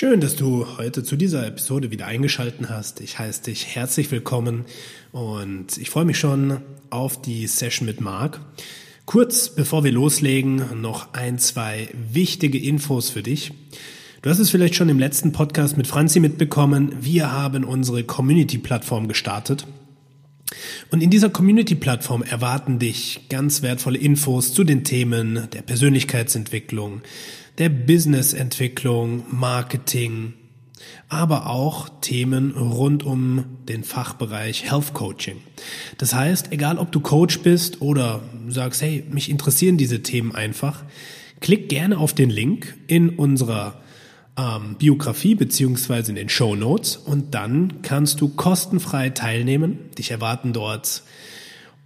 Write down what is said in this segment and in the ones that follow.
Schön, dass du heute zu dieser Episode wieder eingeschaltet hast. Ich heiße dich herzlich willkommen und ich freue mich schon auf die Session mit Marc. Kurz bevor wir loslegen, noch ein, zwei wichtige Infos für dich. Du hast es vielleicht schon im letzten Podcast mit Franzi mitbekommen. Wir haben unsere Community-Plattform gestartet. Und in dieser Community-Plattform erwarten dich ganz wertvolle Infos zu den Themen der Persönlichkeitsentwicklung, der Businessentwicklung, Marketing, aber auch Themen rund um den Fachbereich Health Coaching. Das heißt, egal ob du Coach bist oder sagst, hey, mich interessieren diese Themen einfach, klick gerne auf den Link in unserer ähm, Biografie beziehungsweise in den Show Notes und dann kannst du kostenfrei teilnehmen. Dich erwarten dort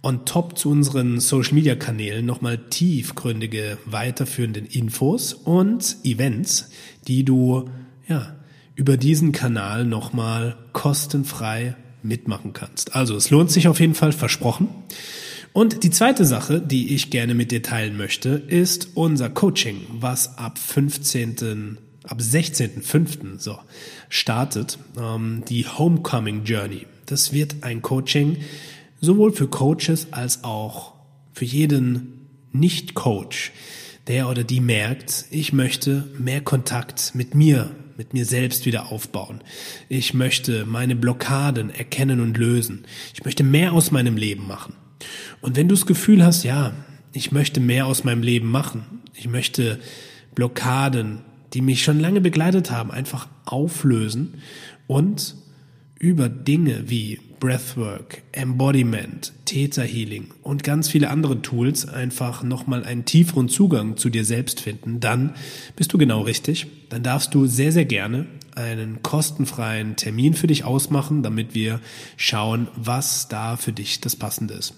on top zu unseren Social Media Kanälen nochmal tiefgründige weiterführenden Infos und Events, die du ja über diesen Kanal nochmal kostenfrei mitmachen kannst. Also es lohnt sich auf jeden Fall, versprochen. Und die zweite Sache, die ich gerne mit dir teilen möchte, ist unser Coaching, was ab 15. ab 16.05. so startet, ähm, die Homecoming Journey. Das wird ein Coaching, sowohl für Coaches als auch für jeden Nicht-Coach, der oder die merkt, ich möchte mehr Kontakt mit mir, mit mir selbst wieder aufbauen. Ich möchte meine Blockaden erkennen und lösen. Ich möchte mehr aus meinem Leben machen. Und wenn du das Gefühl hast, ja, ich möchte mehr aus meinem Leben machen, ich möchte Blockaden, die mich schon lange begleitet haben, einfach auflösen und über Dinge wie Breathwork, Embodiment, Theta Healing und ganz viele andere Tools einfach nochmal einen tieferen Zugang zu dir selbst finden, dann bist du genau richtig. Dann darfst du sehr, sehr gerne einen kostenfreien Termin für dich ausmachen, damit wir schauen, was da für dich das Passende ist.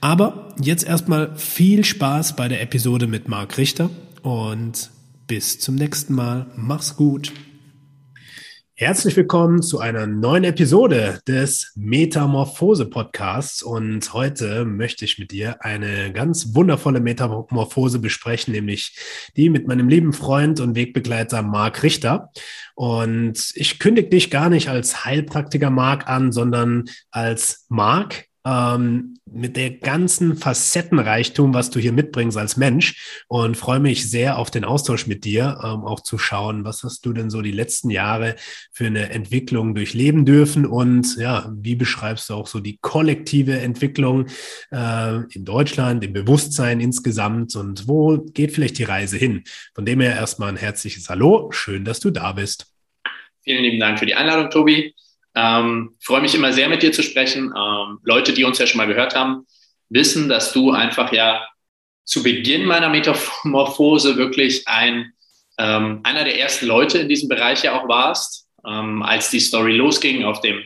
Aber jetzt erstmal viel Spaß bei der Episode mit Marc Richter und bis zum nächsten Mal. Mach's gut. Herzlich willkommen zu einer neuen Episode des Metamorphose Podcasts und heute möchte ich mit dir eine ganz wundervolle Metamorphose besprechen, nämlich die mit meinem lieben Freund und Wegbegleiter Marc Richter. Und ich kündige dich gar nicht als Heilpraktiker Marc an, sondern als Marc, ähm, mit der ganzen Facettenreichtum, was du hier mitbringst als Mensch und freue mich sehr auf den Austausch mit dir, ähm, auch zu schauen, was hast du denn so die letzten Jahre für eine Entwicklung durchleben dürfen und ja, wie beschreibst du auch so die kollektive Entwicklung äh, in Deutschland, im Bewusstsein insgesamt und wo geht vielleicht die Reise hin? Von dem her erstmal ein herzliches Hallo, schön, dass du da bist. Vielen lieben Dank für die Einladung, Tobi. Ähm, freue mich immer sehr, mit dir zu sprechen. Ähm, Leute, die uns ja schon mal gehört haben, wissen, dass du einfach ja zu Beginn meiner Metamorphose wirklich ein, ähm, einer der ersten Leute in diesem Bereich ja auch warst, ähm, als die Story losging auf dem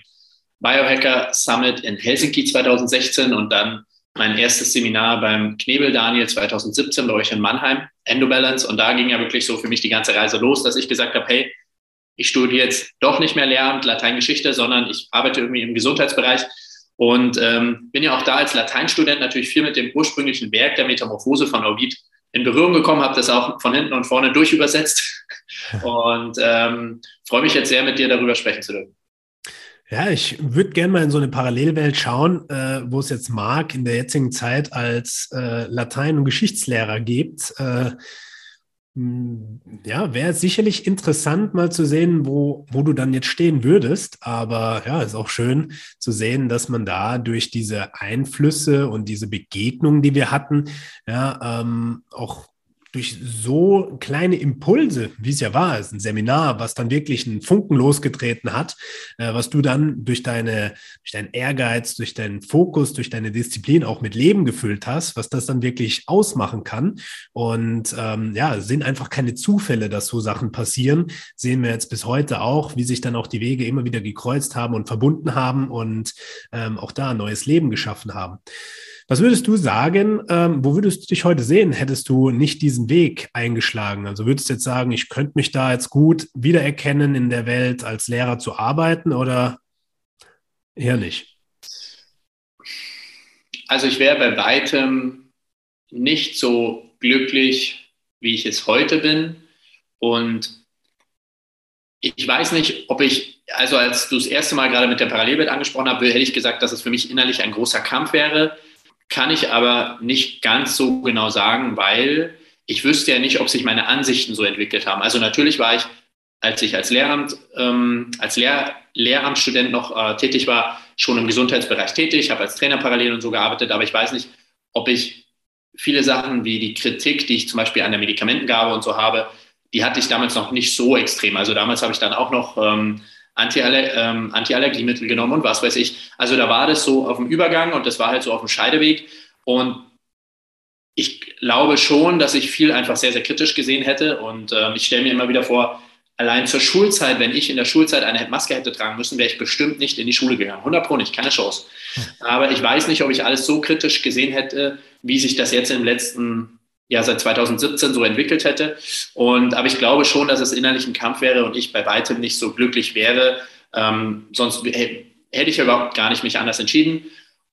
Biohacker Summit in Helsinki 2016 und dann mein erstes Seminar beim Knebel Daniel 2017 bei euch in Mannheim, Endobalance. Und da ging ja wirklich so für mich die ganze Reise los, dass ich gesagt habe, hey, ich studiere jetzt doch nicht mehr Lehramt, Lateingeschichte, sondern ich arbeite irgendwie im Gesundheitsbereich und ähm, bin ja auch da als Lateinstudent natürlich viel mit dem ursprünglichen Werk der Metamorphose von Ovid in Berührung gekommen, habe das auch von hinten und vorne durchübersetzt und ähm, freue mich jetzt sehr, mit dir darüber sprechen zu dürfen. Ja, ich würde gerne mal in so eine Parallelwelt schauen, äh, wo es jetzt Marc in der jetzigen Zeit als äh, Latein- und Geschichtslehrer gibt. Äh, ja, wäre sicherlich interessant mal zu sehen, wo, wo du dann jetzt stehen würdest. Aber ja, ist auch schön zu sehen, dass man da durch diese Einflüsse und diese Begegnungen, die wir hatten, ja, ähm, auch durch so kleine Impulse, wie es ja war, ist ein Seminar, was dann wirklich einen Funken losgetreten hat, äh, was du dann durch deine, durch deinen Ehrgeiz, durch deinen Fokus, durch deine Disziplin auch mit Leben gefüllt hast, was das dann wirklich ausmachen kann. Und ähm, ja, sind einfach keine Zufälle, dass so Sachen passieren. Sehen wir jetzt bis heute auch, wie sich dann auch die Wege immer wieder gekreuzt haben und verbunden haben und ähm, auch da ein neues Leben geschaffen haben. Was würdest du sagen, ähm, wo würdest du dich heute sehen, hättest du nicht diesen Weg eingeschlagen? Also würdest du jetzt sagen, ich könnte mich da jetzt gut wiedererkennen in der Welt als Lehrer zu arbeiten oder eher nicht? Also ich wäre bei weitem nicht so glücklich, wie ich es heute bin. Und ich weiß nicht, ob ich, also als du das erste Mal gerade mit der Parallelwelt angesprochen hast, hätte ich gesagt, dass es für mich innerlich ein großer Kampf wäre. Kann ich aber nicht ganz so genau sagen, weil ich wüsste ja nicht, ob sich meine Ansichten so entwickelt haben. Also natürlich war ich, als ich als Lehramt, ähm, als Lehr Lehramtsstudent noch äh, tätig war, schon im Gesundheitsbereich tätig, habe als Trainer parallel und so gearbeitet, aber ich weiß nicht, ob ich viele Sachen wie die Kritik, die ich zum Beispiel an der Medikamentengabe und so habe, die hatte ich damals noch nicht so extrem. Also damals habe ich dann auch noch ähm, Antialler ähm, Antiallergiemittel genommen und was weiß ich. Also da war das so auf dem Übergang und das war halt so auf dem Scheideweg. Und ich glaube schon, dass ich viel einfach sehr, sehr kritisch gesehen hätte. Und ähm, ich stelle mir immer wieder vor, allein zur Schulzeit, wenn ich in der Schulzeit eine Maske hätte tragen müssen, wäre ich bestimmt nicht in die Schule gegangen. 100 Pro nicht, keine Chance. Aber ich weiß nicht, ob ich alles so kritisch gesehen hätte, wie sich das jetzt im letzten ja seit 2017 so entwickelt hätte. Und aber ich glaube schon, dass es innerlich ein Kampf wäre und ich bei weitem nicht so glücklich wäre. Ähm, sonst hätte ich überhaupt gar nicht mich anders entschieden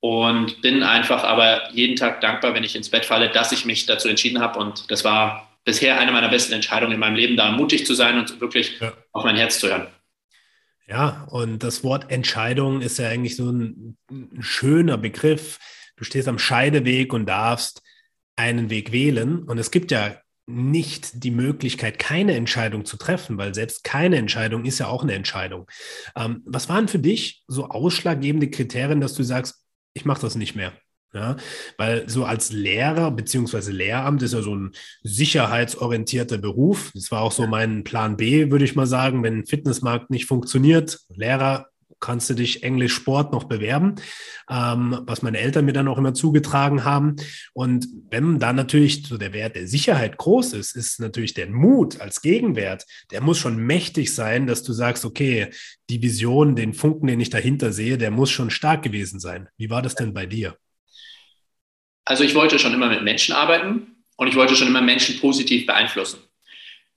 und bin einfach aber jeden Tag dankbar, wenn ich ins Bett falle, dass ich mich dazu entschieden habe. Und das war bisher eine meiner besten Entscheidungen in meinem Leben, da mutig zu sein und wirklich ja. auf mein Herz zu hören. Ja, und das Wort Entscheidung ist ja eigentlich so ein, ein schöner Begriff. Du stehst am Scheideweg und darfst einen Weg wählen. Und es gibt ja nicht die Möglichkeit, keine Entscheidung zu treffen, weil selbst keine Entscheidung ist ja auch eine Entscheidung. Ähm, was waren für dich so ausschlaggebende Kriterien, dass du sagst, ich mache das nicht mehr? Ja, weil so als Lehrer beziehungsweise Lehramt ist ja so ein sicherheitsorientierter Beruf. Das war auch so mein Plan B, würde ich mal sagen. Wenn ein Fitnessmarkt nicht funktioniert, Lehrer kannst du dich Englisch Sport noch bewerben, ähm, was meine Eltern mir dann auch immer zugetragen haben. Und wenn da natürlich so der Wert der Sicherheit groß ist, ist natürlich der Mut als Gegenwert, der muss schon mächtig sein, dass du sagst, okay, die Vision, den Funken, den ich dahinter sehe, der muss schon stark gewesen sein. Wie war das denn bei dir? Also ich wollte schon immer mit Menschen arbeiten und ich wollte schon immer Menschen positiv beeinflussen.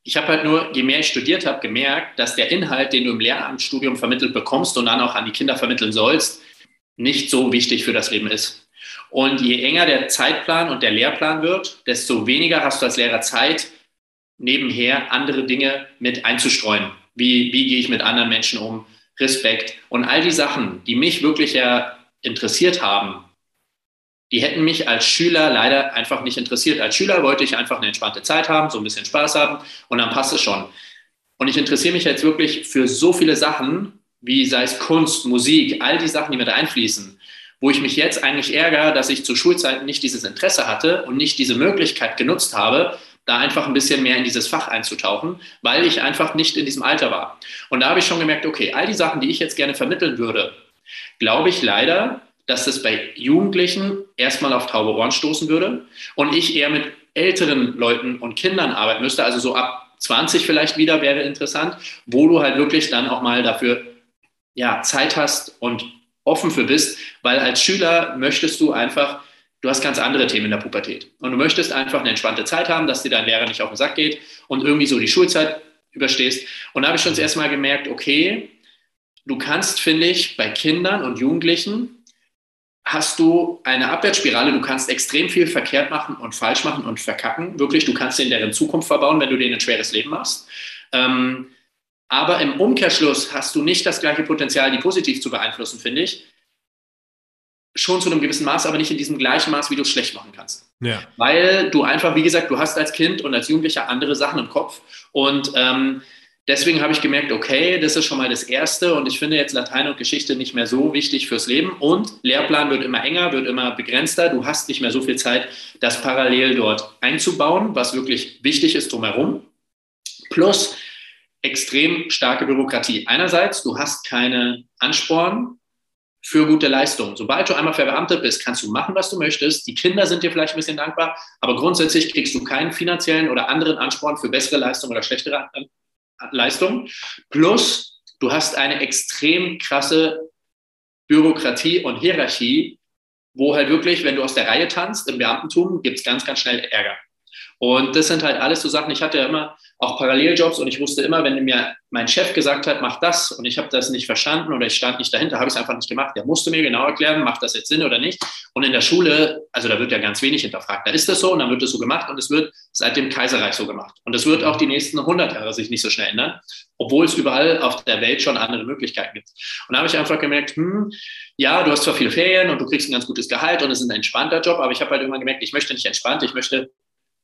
Ich habe halt nur, je mehr ich studiert habe, gemerkt, dass der Inhalt, den du im Lehramtsstudium vermittelt bekommst und dann auch an die Kinder vermitteln sollst, nicht so wichtig für das Leben ist. Und je enger der Zeitplan und der Lehrplan wird, desto weniger hast du als Lehrer Zeit, nebenher andere Dinge mit einzustreuen. Wie, wie gehe ich mit anderen Menschen um? Respekt und all die Sachen, die mich wirklich ja interessiert haben, die hätten mich als Schüler leider einfach nicht interessiert. Als Schüler wollte ich einfach eine entspannte Zeit haben, so ein bisschen Spaß haben und dann passt es schon. Und ich interessiere mich jetzt wirklich für so viele Sachen, wie sei es Kunst, Musik, all die Sachen, die mit einfließen, wo ich mich jetzt eigentlich ärgere, dass ich zu Schulzeiten nicht dieses Interesse hatte und nicht diese Möglichkeit genutzt habe, da einfach ein bisschen mehr in dieses Fach einzutauchen, weil ich einfach nicht in diesem Alter war. Und da habe ich schon gemerkt, okay, all die Sachen, die ich jetzt gerne vermitteln würde, glaube ich leider, dass das bei Jugendlichen erstmal auf taube Ohren stoßen würde und ich eher mit älteren Leuten und Kindern arbeiten müsste, also so ab 20 vielleicht wieder wäre interessant, wo du halt wirklich dann auch mal dafür ja, Zeit hast und offen für bist, weil als Schüler möchtest du einfach, du hast ganz andere Themen in der Pubertät und du möchtest einfach eine entspannte Zeit haben, dass dir dein Lehrer nicht auf den Sack geht und irgendwie so die Schulzeit überstehst. Und da habe ich schon das erste Mal gemerkt, okay, du kannst, finde ich, bei Kindern und Jugendlichen hast du eine Abwärtsspirale. Du kannst extrem viel verkehrt machen und falsch machen und verkacken. Wirklich, du kannst in deren Zukunft verbauen, wenn du denen ein schweres Leben machst. Ähm, aber im Umkehrschluss hast du nicht das gleiche Potenzial, die positiv zu beeinflussen, finde ich. Schon zu einem gewissen Maß, aber nicht in diesem gleichen Maß, wie du es schlecht machen kannst. Ja. Weil du einfach, wie gesagt, du hast als Kind und als Jugendlicher andere Sachen im Kopf. Und ähm, deswegen habe ich gemerkt, okay, das ist schon mal das Erste und ich finde jetzt Latein und Geschichte nicht mehr so wichtig fürs Leben und Lehrplan wird immer enger, wird immer begrenzter. Du hast nicht mehr so viel Zeit, das parallel dort einzubauen, was wirklich wichtig ist drumherum. Plus extrem starke Bürokratie. Einerseits, du hast keine Ansporn für gute Leistungen. Sobald du einmal verbeamtet bist, kannst du machen, was du möchtest. Die Kinder sind dir vielleicht ein bisschen dankbar, aber grundsätzlich kriegst du keinen finanziellen oder anderen Ansporn für bessere Leistungen oder schlechtere Leistung. Plus, du hast eine extrem krasse Bürokratie und Hierarchie, wo halt wirklich, wenn du aus der Reihe tanzt im Beamtentum, gibt es ganz, ganz schnell Ärger. Und das sind halt alles so Sachen. Ich hatte ja immer auch Paralleljobs und ich wusste immer, wenn mir mein Chef gesagt hat, mach das und ich habe das nicht verstanden oder ich stand nicht dahinter, habe ich es einfach nicht gemacht. Der musste mir genau erklären, macht das jetzt Sinn oder nicht. Und in der Schule, also da wird ja ganz wenig hinterfragt. Da ist das so und dann wird es so gemacht und es wird seit dem Kaiserreich so gemacht. Und es wird auch die nächsten 100 Jahre sich nicht so schnell ändern, obwohl es überall auf der Welt schon andere Möglichkeiten gibt. Und da habe ich einfach gemerkt, hm, ja, du hast zwar viele Ferien und du kriegst ein ganz gutes Gehalt und es ist ein entspannter Job, aber ich habe halt irgendwann gemerkt, ich möchte nicht entspannt, ich möchte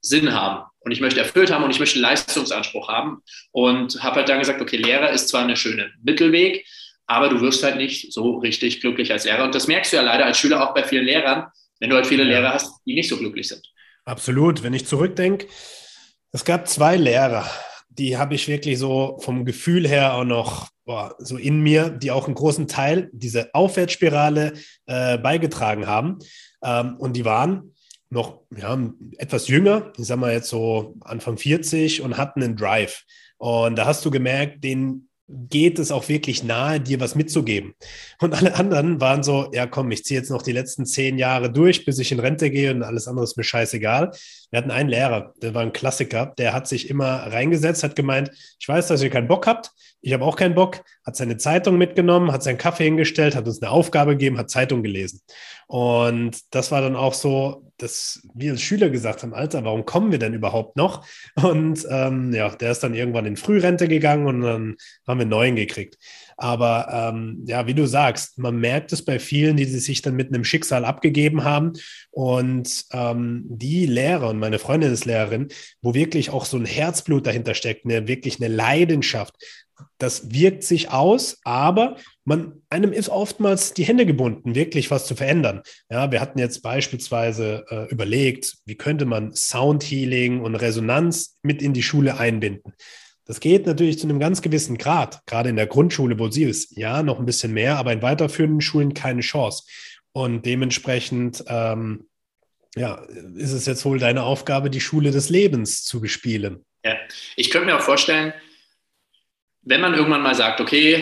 Sinn haben und ich möchte erfüllt haben und ich möchte einen Leistungsanspruch haben und habe halt dann gesagt, okay, Lehrer ist zwar eine schöne Mittelweg, aber du wirst halt nicht so richtig glücklich als Lehrer und das merkst du ja leider als Schüler auch bei vielen Lehrern, wenn du halt viele. Lehrer hast, die nicht so glücklich sind. Absolut, wenn ich zurückdenke, es gab zwei Lehrer, die habe ich wirklich so vom Gefühl her auch noch boah, so in mir, die auch einen großen Teil diese Aufwärtsspirale äh, beigetragen haben. Ähm, und die waren noch ja, etwas jünger, ich sag mal jetzt so Anfang 40 und hatten einen Drive. Und da hast du gemerkt, den geht es auch wirklich nahe, dir was mitzugeben. Und alle anderen waren so, ja komm, ich ziehe jetzt noch die letzten zehn Jahre durch, bis ich in Rente gehe und alles andere ist mir scheißegal. Wir hatten einen Lehrer, der war ein Klassiker, der hat sich immer reingesetzt, hat gemeint, ich weiß, dass ihr keinen Bock habt, ich habe auch keinen Bock, hat seine Zeitung mitgenommen, hat seinen Kaffee hingestellt, hat uns eine Aufgabe gegeben, hat Zeitung gelesen. Und das war dann auch so, dass wir als Schüler gesagt haben, Alter, warum kommen wir denn überhaupt noch? Und ähm, ja, der ist dann irgendwann in Frührente gegangen und dann haben wir einen neuen gekriegt. Aber ähm, ja, wie du sagst, man merkt es bei vielen, die sich dann mit einem Schicksal abgegeben haben. Und ähm, die Lehrer und meine Freundin ist Lehrerin, wo wirklich auch so ein Herzblut dahinter steckt, eine, wirklich eine Leidenschaft, das wirkt sich aus, aber man, einem ist oftmals die Hände gebunden, wirklich was zu verändern. Ja, wir hatten jetzt beispielsweise äh, überlegt, wie könnte man Soundhealing und Resonanz mit in die Schule einbinden. Das geht natürlich zu einem ganz gewissen Grad, gerade in der Grundschule, wo sie ist. Ja, noch ein bisschen mehr, aber in weiterführenden Schulen keine Chance. Und dementsprechend, ähm, ja, ist es jetzt wohl deine Aufgabe, die Schule des Lebens zu bespielen. Ja, ich könnte mir auch vorstellen, wenn man irgendwann mal sagt, okay,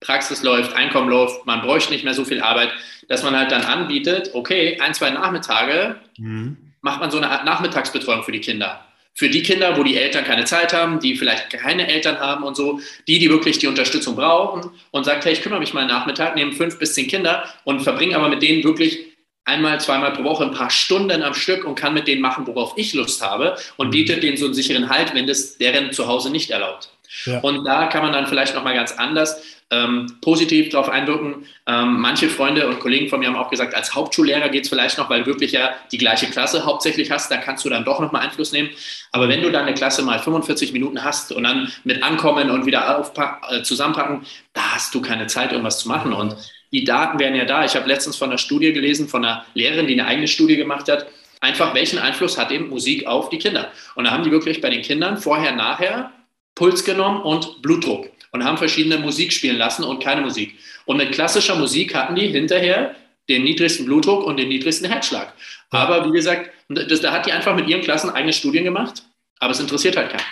Praxis läuft, Einkommen läuft, man bräuchte nicht mehr so viel Arbeit, dass man halt dann anbietet, okay, ein, zwei Nachmittage mhm. macht man so eine Art Nachmittagsbetreuung für die Kinder. Für die Kinder, wo die Eltern keine Zeit haben, die vielleicht keine Eltern haben und so, die, die wirklich die Unterstützung brauchen und sagt, hey, ich kümmere mich mal Nachmittag, nehme fünf bis zehn Kinder und verbringe aber mit denen wirklich einmal, zweimal pro Woche ein paar Stunden am Stück und kann mit denen machen, worauf ich Lust habe und mhm. bietet denen so einen sicheren Halt, wenn das deren Zuhause nicht erlaubt. Ja. Und da kann man dann vielleicht nochmal ganz anders ähm, positiv darauf einwirken. Ähm, manche Freunde und Kollegen von mir haben auch gesagt, als Hauptschullehrer geht es vielleicht noch, weil du wirklich ja die gleiche Klasse hauptsächlich hast, da kannst du dann doch nochmal Einfluss nehmen. Aber wenn du dann eine Klasse mal 45 Minuten hast und dann mit Ankommen und wieder äh, zusammenpacken, da hast du keine Zeit, irgendwas zu machen. Und die Daten wären ja da. Ich habe letztens von einer Studie gelesen, von einer Lehrerin, die eine eigene Studie gemacht hat. Einfach, welchen Einfluss hat eben Musik auf die Kinder? Und da haben die wirklich bei den Kindern vorher, nachher Puls genommen und Blutdruck und haben verschiedene Musik spielen lassen und keine Musik. Und mit klassischer Musik hatten die hinterher den niedrigsten Blutdruck und den niedrigsten Herzschlag. Aber wie gesagt, das, da hat die einfach mit ihren Klassen eigene Studien gemacht, aber es interessiert halt keinen.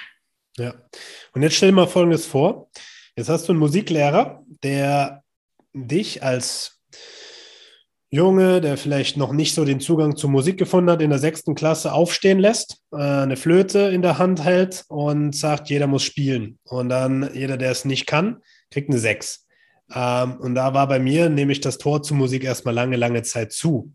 Ja. Und jetzt stell dir mal Folgendes vor. Jetzt hast du einen Musiklehrer, der dich als Junge, der vielleicht noch nicht so den Zugang zur Musik gefunden hat, in der sechsten Klasse aufstehen lässt, äh, eine Flöte in der Hand hält und sagt, jeder muss spielen. Und dann jeder, der es nicht kann, kriegt eine Sechs. Ähm, und da war bei mir nämlich das Tor zur Musik erstmal lange, lange Zeit zu.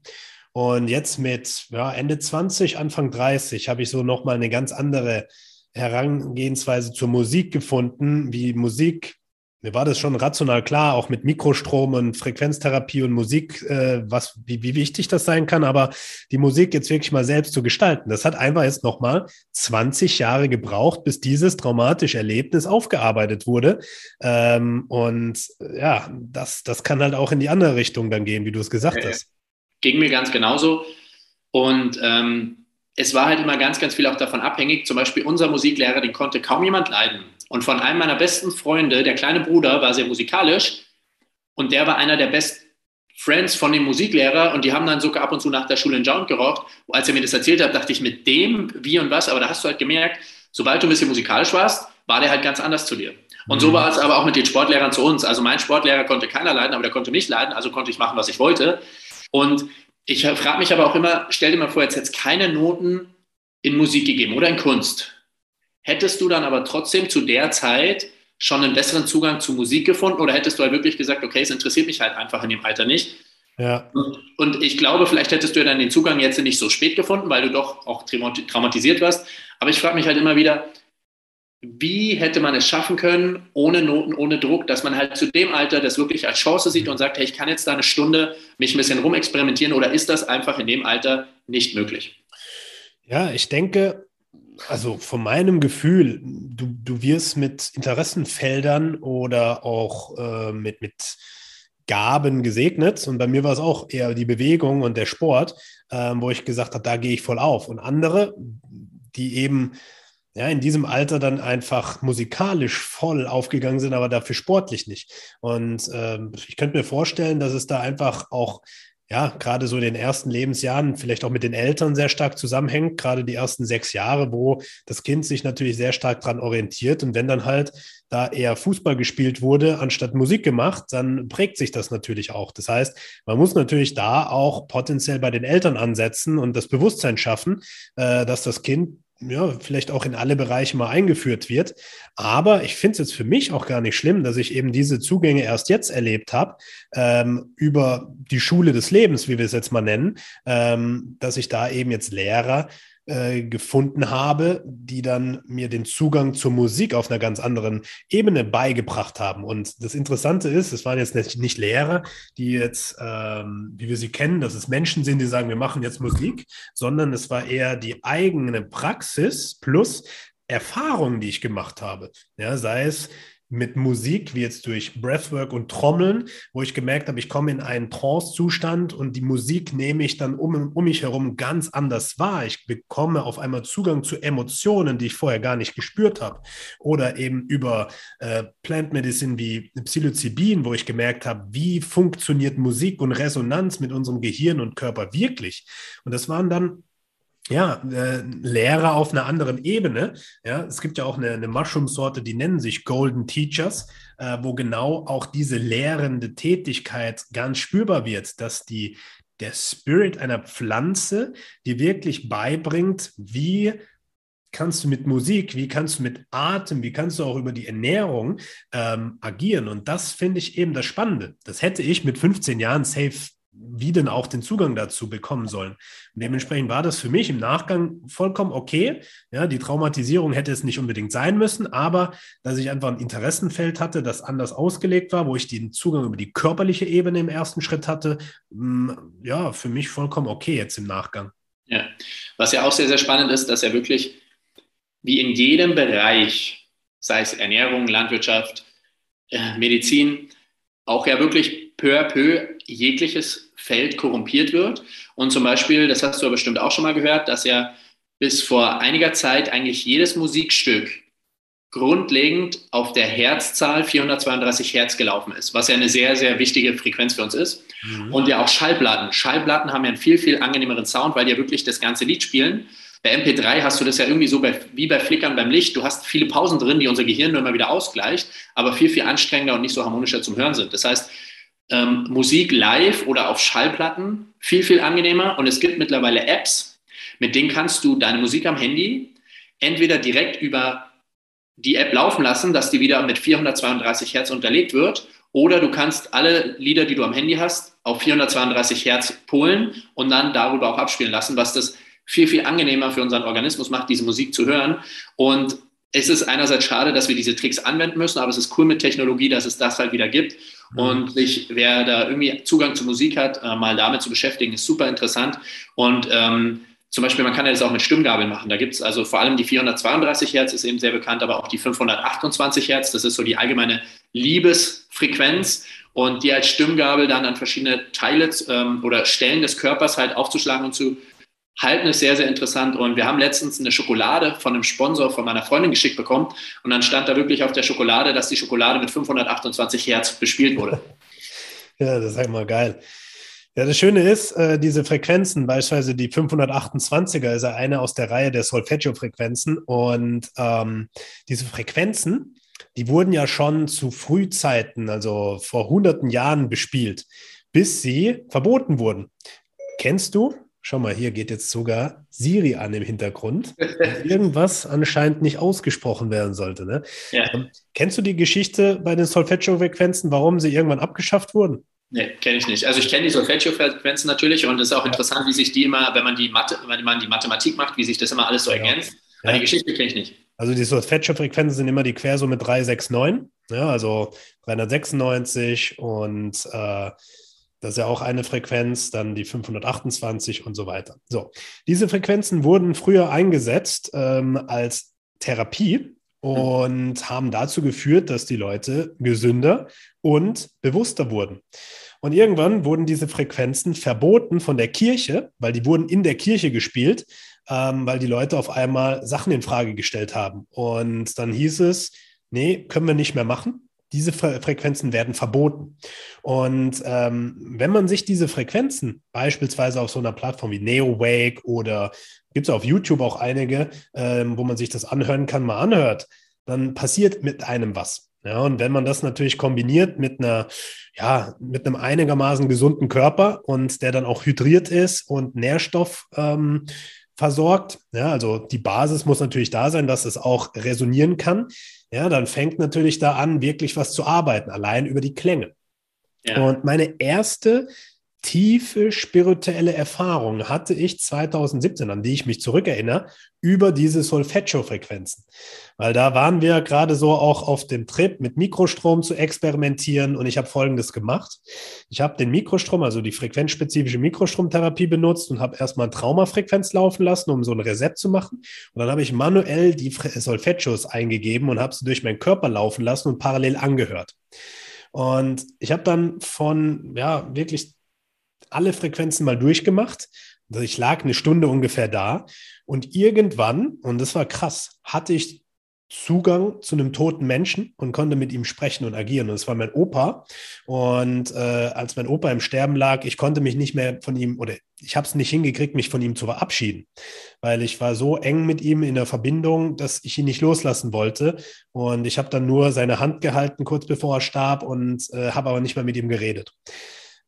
Und jetzt mit ja, Ende 20, Anfang 30 habe ich so nochmal eine ganz andere Herangehensweise zur Musik gefunden, wie Musik mir war das schon rational klar, auch mit Mikrostrom und Frequenztherapie und Musik, äh, was, wie, wie wichtig das sein kann. Aber die Musik jetzt wirklich mal selbst zu gestalten, das hat einfach jetzt nochmal 20 Jahre gebraucht, bis dieses traumatische Erlebnis aufgearbeitet wurde. Ähm, und ja, das, das kann halt auch in die andere Richtung dann gehen, wie du es gesagt hast. Ging mir ganz genauso. Und ähm, es war halt immer ganz, ganz viel auch davon abhängig. Zum Beispiel unser Musiklehrer, den konnte kaum jemand leiden. Und von einem meiner besten Freunde, der kleine Bruder, war sehr musikalisch und der war einer der Best Friends von dem Musiklehrer und die haben dann sogar ab und zu nach der Schule einen Joint geraucht. Als er mir das erzählt hat, dachte ich mit dem, wie und was, aber da hast du halt gemerkt, sobald du ein bisschen musikalisch warst, war der halt ganz anders zu dir. Und so mhm. war es aber auch mit den Sportlehrern zu uns. Also mein Sportlehrer konnte keiner leiden, aber der konnte mich leiden, also konnte ich machen, was ich wollte. Und ich frage mich aber auch immer, stell dir mal vor, jetzt hätte es keine Noten in Musik gegeben oder in Kunst. Hättest du dann aber trotzdem zu der Zeit schon einen besseren Zugang zu Musik gefunden oder hättest du halt wirklich gesagt, okay, es interessiert mich halt einfach in dem Alter nicht? Ja. Und, und ich glaube, vielleicht hättest du ja dann den Zugang jetzt nicht so spät gefunden, weil du doch auch traumatisiert warst. Aber ich frage mich halt immer wieder, wie hätte man es schaffen können, ohne Noten, ohne Druck, dass man halt zu dem Alter das wirklich als Chance sieht und sagt, hey, ich kann jetzt da eine Stunde mich ein bisschen rumexperimentieren oder ist das einfach in dem Alter nicht möglich? Ja, ich denke, also von meinem Gefühl, du, du wirst mit Interessenfeldern oder auch äh, mit, mit Gaben gesegnet. Und bei mir war es auch eher die Bewegung und der Sport, äh, wo ich gesagt habe, da gehe ich voll auf. Und andere, die eben ja, in diesem Alter dann einfach musikalisch voll aufgegangen sind, aber dafür sportlich nicht. Und äh, ich könnte mir vorstellen, dass es da einfach auch ja, gerade so in den ersten Lebensjahren vielleicht auch mit den Eltern sehr stark zusammenhängt, gerade die ersten sechs Jahre, wo das Kind sich natürlich sehr stark daran orientiert. Und wenn dann halt da eher Fußball gespielt wurde, anstatt Musik gemacht, dann prägt sich das natürlich auch. Das heißt, man muss natürlich da auch potenziell bei den Eltern ansetzen und das Bewusstsein schaffen, äh, dass das Kind ja, vielleicht auch in alle Bereiche mal eingeführt wird. Aber ich finde es jetzt für mich auch gar nicht schlimm, dass ich eben diese Zugänge erst jetzt erlebt habe, ähm, über die Schule des Lebens, wie wir es jetzt mal nennen, ähm, dass ich da eben jetzt Lehrer äh, gefunden habe, die dann mir den Zugang zur Musik auf einer ganz anderen Ebene beigebracht haben. Und das Interessante ist, es waren jetzt nicht, Lehrer, die jetzt, ähm, wie wir sie kennen, dass es Menschen sind, die sagen, wir machen jetzt Musik, sondern es war eher die eigene Praxis plus Erfahrungen, die ich gemacht habe. Ja, sei es mit Musik, wie jetzt durch Breathwork und Trommeln, wo ich gemerkt habe, ich komme in einen Trance-Zustand und die Musik nehme ich dann um, um mich herum ganz anders wahr. Ich bekomme auf einmal Zugang zu Emotionen, die ich vorher gar nicht gespürt habe. Oder eben über äh, Plant Medicine wie Psilocybin, wo ich gemerkt habe, wie funktioniert Musik und Resonanz mit unserem Gehirn und Körper wirklich. Und das waren dann ja, äh, Lehrer auf einer anderen Ebene. Ja, es gibt ja auch eine, eine Mushroom-Sorte, die nennen sich Golden Teachers, äh, wo genau auch diese lehrende Tätigkeit ganz spürbar wird, dass die, der Spirit einer Pflanze dir wirklich beibringt, wie kannst du mit Musik, wie kannst du mit Atem, wie kannst du auch über die Ernährung ähm, agieren. Und das finde ich eben das Spannende. Das hätte ich mit 15 Jahren safe wie denn auch den Zugang dazu bekommen sollen. Und dementsprechend war das für mich im Nachgang vollkommen okay. Ja, die Traumatisierung hätte es nicht unbedingt sein müssen, aber dass ich einfach ein Interessenfeld hatte, das anders ausgelegt war, wo ich den Zugang über die körperliche Ebene im ersten Schritt hatte, mm, ja, für mich vollkommen okay jetzt im Nachgang. Ja, was ja auch sehr, sehr spannend ist, dass er wirklich wie in jedem Bereich, sei es Ernährung, Landwirtschaft, äh, Medizin, auch ja wirklich peu à peu jegliches Feld korrumpiert wird. Und zum Beispiel, das hast du ja bestimmt auch schon mal gehört, dass ja bis vor einiger Zeit eigentlich jedes Musikstück grundlegend auf der Herzzahl 432 Hertz gelaufen ist, was ja eine sehr, sehr wichtige Frequenz für uns ist. Mhm. Und ja auch Schallplatten. Schallplatten haben ja einen viel, viel angenehmeren Sound, weil die ja wirklich das ganze Lied spielen. Bei MP3 hast du das ja irgendwie so bei, wie bei Flickern beim Licht. Du hast viele Pausen drin, die unser Gehirn nur immer wieder ausgleicht, aber viel, viel anstrengender und nicht so harmonischer zum Hören sind. Das heißt, ähm, Musik live oder auf Schallplatten viel, viel angenehmer. Und es gibt mittlerweile Apps, mit denen kannst du deine Musik am Handy entweder direkt über die App laufen lassen, dass die wieder mit 432 Hertz unterlegt wird, oder du kannst alle Lieder, die du am Handy hast, auf 432 Hertz polen und dann darüber auch abspielen lassen, was das viel, viel angenehmer für unseren Organismus macht, diese Musik zu hören. Und es ist einerseits schade, dass wir diese Tricks anwenden müssen, aber es ist cool mit Technologie, dass es das halt wieder gibt. Mhm. Und sich, wer da irgendwie Zugang zu Musik hat, äh, mal damit zu beschäftigen, ist super interessant. Und ähm, zum Beispiel, man kann ja das auch mit Stimmgabeln machen. Da gibt es also vor allem die 432 Hertz ist eben sehr bekannt, aber auch die 528 Hertz. Das ist so die allgemeine Liebesfrequenz und die als Stimmgabel dann an verschiedene Teile ähm, oder Stellen des Körpers halt aufzuschlagen und zu halten ist sehr, sehr interessant. Und wir haben letztens eine Schokolade von einem Sponsor von meiner Freundin geschickt bekommen. Und dann stand da wirklich auf der Schokolade, dass die Schokolade mit 528 Hertz bespielt wurde. ja, das ist halt mal geil. Ja, das Schöne ist, äh, diese Frequenzen, beispielsweise die 528er, ist ja eine aus der Reihe der Solfeggio-Frequenzen. Und ähm, diese Frequenzen, die wurden ja schon zu Frühzeiten, also vor hunderten Jahren bespielt, bis sie verboten wurden. Kennst du Schau mal, hier geht jetzt sogar Siri an im Hintergrund. Irgendwas anscheinend nicht ausgesprochen werden sollte. Ne? Ja. Ähm, kennst du die Geschichte bei den Solfeggio-Frequenzen, warum sie irgendwann abgeschafft wurden? Nee, kenne ich nicht. Also ich kenne die Solfeggio-Frequenzen natürlich und es ist auch interessant, wie sich die immer, wenn man die Mathe, wenn man die Mathematik macht, wie sich das immer alles so genau. ergänzt. Ja. Aber die Geschichte kenne ich nicht. Also die Solfeggio-Frequenzen sind immer die Quersumme 369, ja, also 396 und äh, das ist ja auch eine Frequenz, dann die 528 und so weiter. So, diese Frequenzen wurden früher eingesetzt ähm, als Therapie und haben dazu geführt, dass die Leute gesünder und bewusster wurden. Und irgendwann wurden diese Frequenzen verboten von der Kirche, weil die wurden in der Kirche gespielt, ähm, weil die Leute auf einmal Sachen in Frage gestellt haben. Und dann hieß es, nee, können wir nicht mehr machen diese Fre Frequenzen werden verboten. Und ähm, wenn man sich diese Frequenzen beispielsweise auf so einer Plattform wie NeoWake oder gibt es auf YouTube auch einige, ähm, wo man sich das anhören kann, mal anhört, dann passiert mit einem was. Ja, und wenn man das natürlich kombiniert mit einer, ja, mit einem einigermaßen gesunden Körper und der dann auch hydriert ist und Nährstoff ähm, versorgt, ja, also die Basis muss natürlich da sein, dass es auch resonieren kann ja, dann fängt natürlich da an, wirklich was zu arbeiten, allein über die Klänge. Ja. Und meine erste tiefe spirituelle Erfahrung hatte ich 2017, an die ich mich zurückerinnere, über diese Solfeggio-Frequenzen. Weil da waren wir gerade so auch auf dem Trip, mit Mikrostrom zu experimentieren und ich habe Folgendes gemacht. Ich habe den Mikrostrom, also die frequenzspezifische Mikrostromtherapie benutzt und habe erstmal Traumafrequenz laufen lassen, um so ein Reset zu machen. Und dann habe ich manuell die Solfeggios eingegeben und habe sie durch meinen Körper laufen lassen und parallel angehört. Und ich habe dann von, ja, wirklich alle Frequenzen mal durchgemacht. Also ich lag eine Stunde ungefähr da und irgendwann, und das war krass, hatte ich Zugang zu einem toten Menschen und konnte mit ihm sprechen und agieren. Und es war mein Opa. Und äh, als mein Opa im Sterben lag, ich konnte mich nicht mehr von ihm oder ich habe es nicht hingekriegt, mich von ihm zu verabschieden, weil ich war so eng mit ihm in der Verbindung, dass ich ihn nicht loslassen wollte. Und ich habe dann nur seine Hand gehalten, kurz bevor er starb und äh, habe aber nicht mehr mit ihm geredet.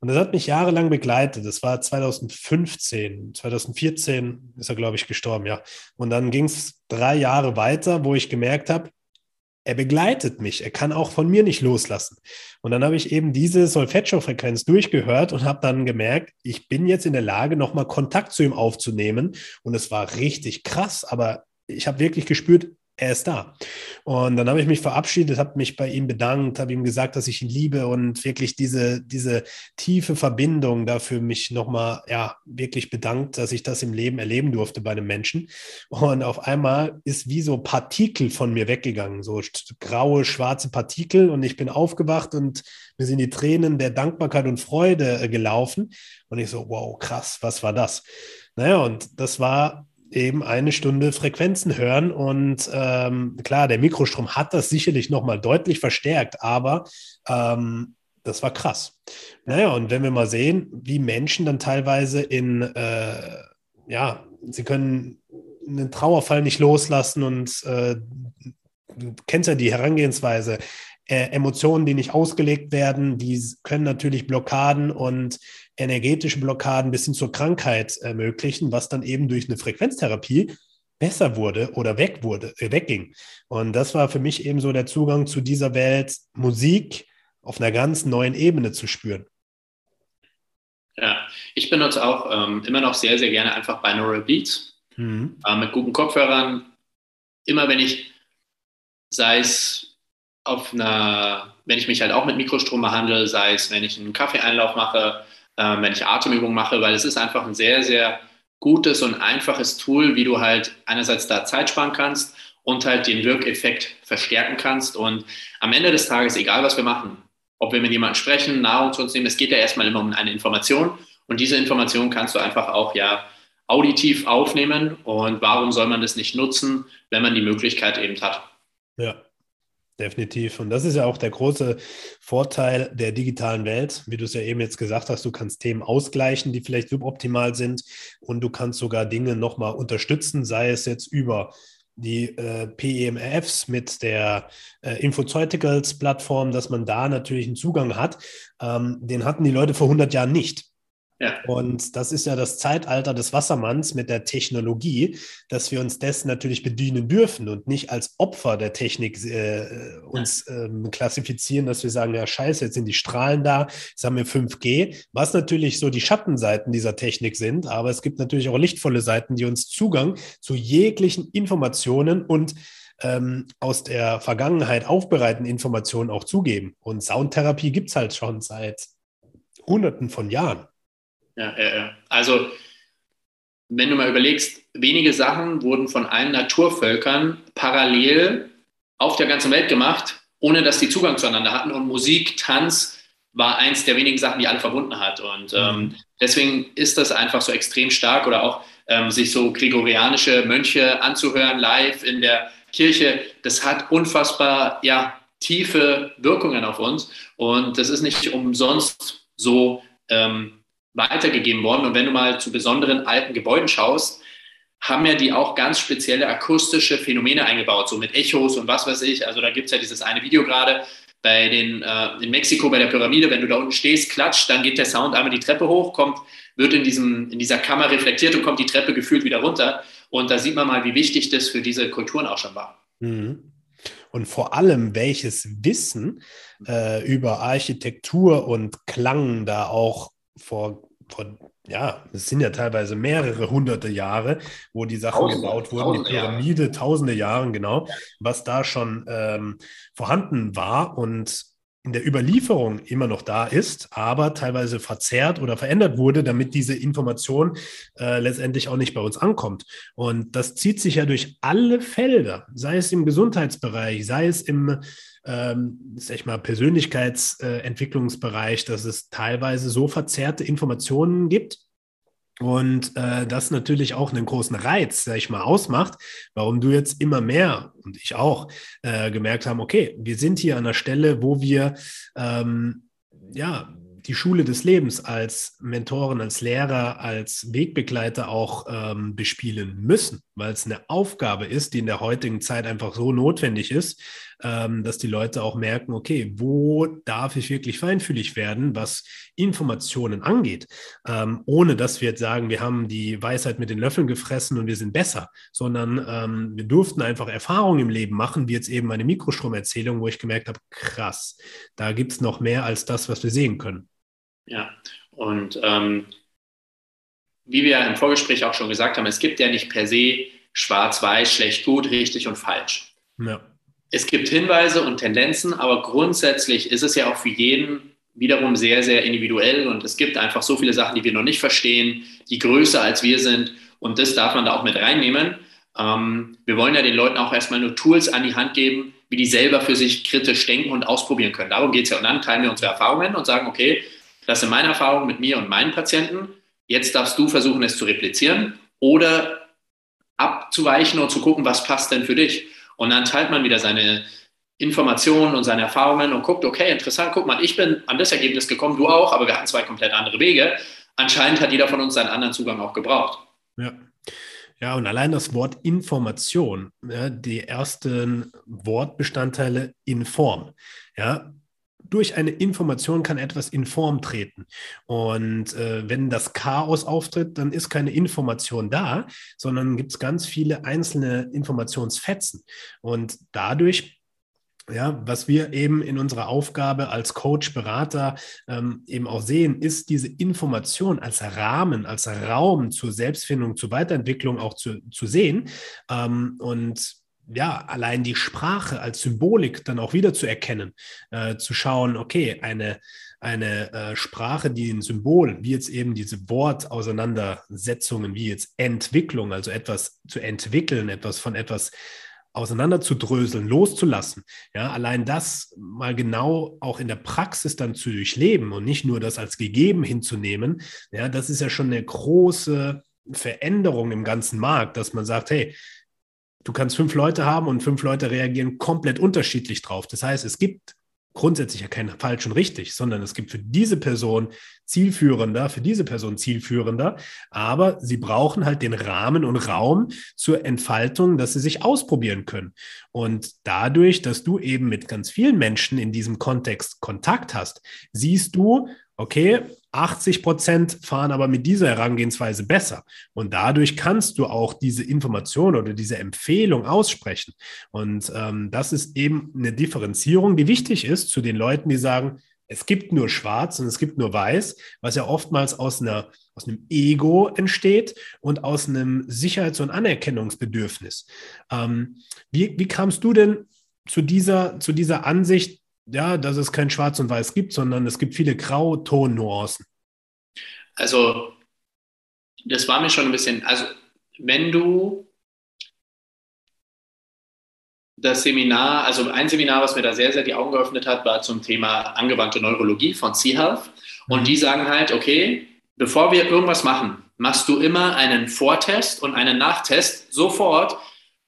Und das hat mich jahrelang begleitet. Das war 2015, 2014 ist er, glaube ich, gestorben, ja. Und dann ging es drei Jahre weiter, wo ich gemerkt habe, er begleitet mich, er kann auch von mir nicht loslassen. Und dann habe ich eben diese Solfeggio-Frequenz durchgehört und habe dann gemerkt, ich bin jetzt in der Lage, nochmal Kontakt zu ihm aufzunehmen. Und es war richtig krass, aber ich habe wirklich gespürt, er ist da. Und dann habe ich mich verabschiedet, habe mich bei ihm bedankt, habe ihm gesagt, dass ich ihn liebe und wirklich diese, diese tiefe Verbindung dafür mich nochmal, ja, wirklich bedankt, dass ich das im Leben erleben durfte bei einem Menschen. Und auf einmal ist wie so Partikel von mir weggegangen, so graue, schwarze Partikel und ich bin aufgewacht und mir sind die Tränen der Dankbarkeit und Freude äh, gelaufen. Und ich so, wow, krass, was war das? Naja, und das war eben eine Stunde Frequenzen hören. Und ähm, klar, der Mikrostrom hat das sicherlich nochmal deutlich verstärkt, aber ähm, das war krass. Naja, und wenn wir mal sehen, wie Menschen dann teilweise in, äh, ja, sie können einen Trauerfall nicht loslassen und äh, du kennst ja die Herangehensweise, äh, Emotionen, die nicht ausgelegt werden, die können natürlich Blockaden und energetische Blockaden bis hin zur Krankheit ermöglichen, was dann eben durch eine Frequenztherapie besser wurde oder weg wurde, äh, wegging. Und das war für mich eben so der Zugang zu dieser Welt, Musik auf einer ganz neuen Ebene zu spüren. Ja, ich benutze auch ähm, immer noch sehr, sehr gerne einfach Binaural Beats mhm. äh, mit guten Kopfhörern. Immer wenn ich sei es auf einer, wenn ich mich halt auch mit Mikrostrom behandle, sei es, wenn ich einen Kaffeeeinlauf mache, äh, wenn ich Atemübungen mache, weil es ist einfach ein sehr, sehr gutes und einfaches Tool, wie du halt einerseits da Zeit sparen kannst und halt den Wirkeffekt verstärken kannst. Und am Ende des Tages, egal was wir machen, ob wir mit jemandem sprechen, Nahrung zu uns nehmen, es geht ja erstmal immer um eine Information. Und diese Information kannst du einfach auch ja auditiv aufnehmen. Und warum soll man das nicht nutzen, wenn man die Möglichkeit eben hat? Ja, Definitiv. Und das ist ja auch der große Vorteil der digitalen Welt. Wie du es ja eben jetzt gesagt hast, du kannst Themen ausgleichen, die vielleicht suboptimal sind. Und du kannst sogar Dinge nochmal unterstützen, sei es jetzt über die äh, PEMFs mit der äh, Infoceuticals-Plattform, dass man da natürlich einen Zugang hat. Ähm, den hatten die Leute vor 100 Jahren nicht. Ja. Und das ist ja das Zeitalter des Wassermanns mit der Technologie, dass wir uns dessen natürlich bedienen dürfen und nicht als Opfer der Technik äh, uns ähm, klassifizieren, dass wir sagen, ja scheiße, jetzt sind die Strahlen da, jetzt haben wir 5G, was natürlich so die Schattenseiten dieser Technik sind, aber es gibt natürlich auch lichtvolle Seiten, die uns Zugang zu jeglichen Informationen und ähm, aus der Vergangenheit aufbereiteten Informationen auch zugeben. Und Soundtherapie gibt es halt schon seit Hunderten von Jahren. Ja, ja, Also, wenn du mal überlegst, wenige Sachen wurden von allen Naturvölkern parallel auf der ganzen Welt gemacht, ohne dass die Zugang zueinander hatten. Und Musik, Tanz war eins der wenigen Sachen, die alle verbunden hat. Und ähm, mhm. deswegen ist das einfach so extrem stark oder auch ähm, sich so gregorianische Mönche anzuhören live in der Kirche. Das hat unfassbar ja, tiefe Wirkungen auf uns. Und das ist nicht umsonst so ähm, weitergegeben worden. Und wenn du mal zu besonderen alten Gebäuden schaust, haben ja die auch ganz spezielle akustische Phänomene eingebaut, so mit Echos und was weiß ich. Also da gibt es ja dieses eine Video gerade bei den, äh, in Mexiko bei der Pyramide, wenn du da unten stehst, klatscht, dann geht der Sound einmal die Treppe hoch, kommt, wird in, diesem, in dieser Kammer reflektiert und kommt die Treppe gefühlt wieder runter. Und da sieht man mal, wie wichtig das für diese Kulturen auch schon war. Mhm. Und vor allem, welches Wissen äh, über Architektur und Klang da auch vor, vor, ja, es sind ja teilweise mehrere hunderte Jahre, wo die Sachen tausende, gebaut wurden, die Pyramide, Jahre. tausende Jahre, genau, was da schon ähm, vorhanden war und in der Überlieferung immer noch da ist, aber teilweise verzerrt oder verändert wurde, damit diese Information äh, letztendlich auch nicht bei uns ankommt. Und das zieht sich ja durch alle Felder, sei es im Gesundheitsbereich, sei es im ähm, sag ich mal, Persönlichkeitsentwicklungsbereich, dass es teilweise so verzerrte Informationen gibt, und äh, das natürlich auch einen großen Reiz, sag ich mal, ausmacht, warum du jetzt immer mehr und ich auch äh, gemerkt haben, okay, wir sind hier an der Stelle, wo wir ähm, ja die Schule des Lebens als Mentoren, als Lehrer, als Wegbegleiter auch ähm, bespielen müssen, weil es eine Aufgabe ist, die in der heutigen Zeit einfach so notwendig ist, ähm, dass die Leute auch merken, okay, wo darf ich wirklich feinfühlig werden, was Informationen angeht, ähm, ohne dass wir jetzt sagen, wir haben die Weisheit mit den Löffeln gefressen und wir sind besser, sondern ähm, wir durften einfach Erfahrungen im Leben machen, wie jetzt eben meine Mikrostromerzählung, wo ich gemerkt habe, krass, da gibt es noch mehr als das, was wir sehen können. Ja, und ähm, wie wir im Vorgespräch auch schon gesagt haben, es gibt ja nicht per se schwarz-weiß, schlecht, gut, richtig und falsch. Ja. Es gibt Hinweise und Tendenzen, aber grundsätzlich ist es ja auch für jeden wiederum sehr, sehr individuell und es gibt einfach so viele Sachen, die wir noch nicht verstehen, die größer als wir sind und das darf man da auch mit reinnehmen. Ähm, wir wollen ja den Leuten auch erstmal nur Tools an die Hand geben, wie die selber für sich kritisch denken und ausprobieren können. Darum geht es ja. Und dann teilen wir unsere Erfahrungen und sagen, okay, das sind meine Erfahrungen mit mir und meinen Patienten. Jetzt darfst du versuchen, es zu replizieren oder abzuweichen und zu gucken, was passt denn für dich. Und dann teilt man wieder seine Informationen und seine Erfahrungen und guckt, okay, interessant, guck mal, ich bin an das Ergebnis gekommen, du auch, aber wir hatten zwei komplett andere Wege. Anscheinend hat jeder von uns seinen anderen Zugang auch gebraucht. Ja. Ja, und allein das Wort Information, ja, die ersten Wortbestandteile in Form. Ja, durch eine Information kann etwas in Form treten. Und äh, wenn das Chaos auftritt, dann ist keine Information da, sondern gibt es ganz viele einzelne Informationsfetzen. Und dadurch ja, was wir eben in unserer Aufgabe als Coach, Berater ähm, eben auch sehen, ist diese Information als Rahmen, als Raum zur Selbstfindung, zur Weiterentwicklung auch zu, zu sehen. Ähm, und ja, allein die Sprache als Symbolik dann auch wieder zu erkennen, äh, zu schauen, okay, eine, eine äh, Sprache, die ein Symbol, wie jetzt eben diese Wortauseinandersetzungen, wie jetzt Entwicklung, also etwas zu entwickeln, etwas von etwas auseinanderzudröseln, loszulassen. Ja, allein das mal genau auch in der Praxis dann zu durchleben und nicht nur das als gegeben hinzunehmen, ja, das ist ja schon eine große Veränderung im ganzen Markt, dass man sagt, hey, du kannst fünf Leute haben und fünf Leute reagieren komplett unterschiedlich drauf. Das heißt, es gibt grundsätzlich ja kein falsch und richtig, sondern es gibt für diese Person zielführender, für diese Person zielführender, aber sie brauchen halt den Rahmen und Raum zur Entfaltung, dass sie sich ausprobieren können. Und dadurch, dass du eben mit ganz vielen Menschen in diesem Kontext Kontakt hast, siehst du, okay, 80 Prozent fahren aber mit dieser Herangehensweise besser. Und dadurch kannst du auch diese Information oder diese Empfehlung aussprechen. Und ähm, das ist eben eine Differenzierung, die wichtig ist zu den Leuten, die sagen, es gibt nur schwarz und es gibt nur weiß, was ja oftmals aus, einer, aus einem Ego entsteht und aus einem Sicherheits- und Anerkennungsbedürfnis. Ähm, wie, wie kamst du denn zu dieser, zu dieser Ansicht, ja, dass es kein Schwarz und Weiß gibt, sondern es gibt viele Grauton-Nuancen. Also, das war mir schon ein bisschen, also, wenn du das Seminar, also ein Seminar, was mir da sehr, sehr die Augen geöffnet hat, war zum Thema angewandte Neurologie von C-Health. Und mhm. die sagen halt, okay, bevor wir irgendwas machen, machst du immer einen Vortest und einen Nachtest sofort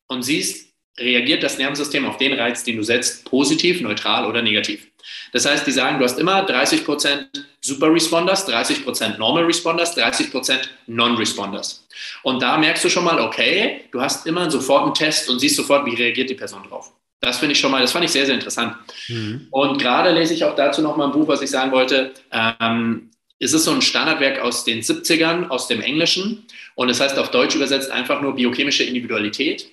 und siehst, reagiert das Nervensystem auf den Reiz, den du setzt, positiv, neutral oder negativ. Das heißt, die sagen, du hast immer 30% Super Responders, 30% Normal Responders, 30% Non-Responders. Und da merkst du schon mal, okay, du hast immer sofort einen Test und siehst sofort, wie reagiert die Person drauf. Das finde ich schon mal, das fand ich sehr, sehr interessant. Mhm. Und gerade lese ich auch dazu noch mal ein Buch, was ich sagen wollte. Ähm, es ist so ein Standardwerk aus den 70ern, aus dem Englischen. Und es das heißt auf Deutsch übersetzt einfach nur biochemische Individualität.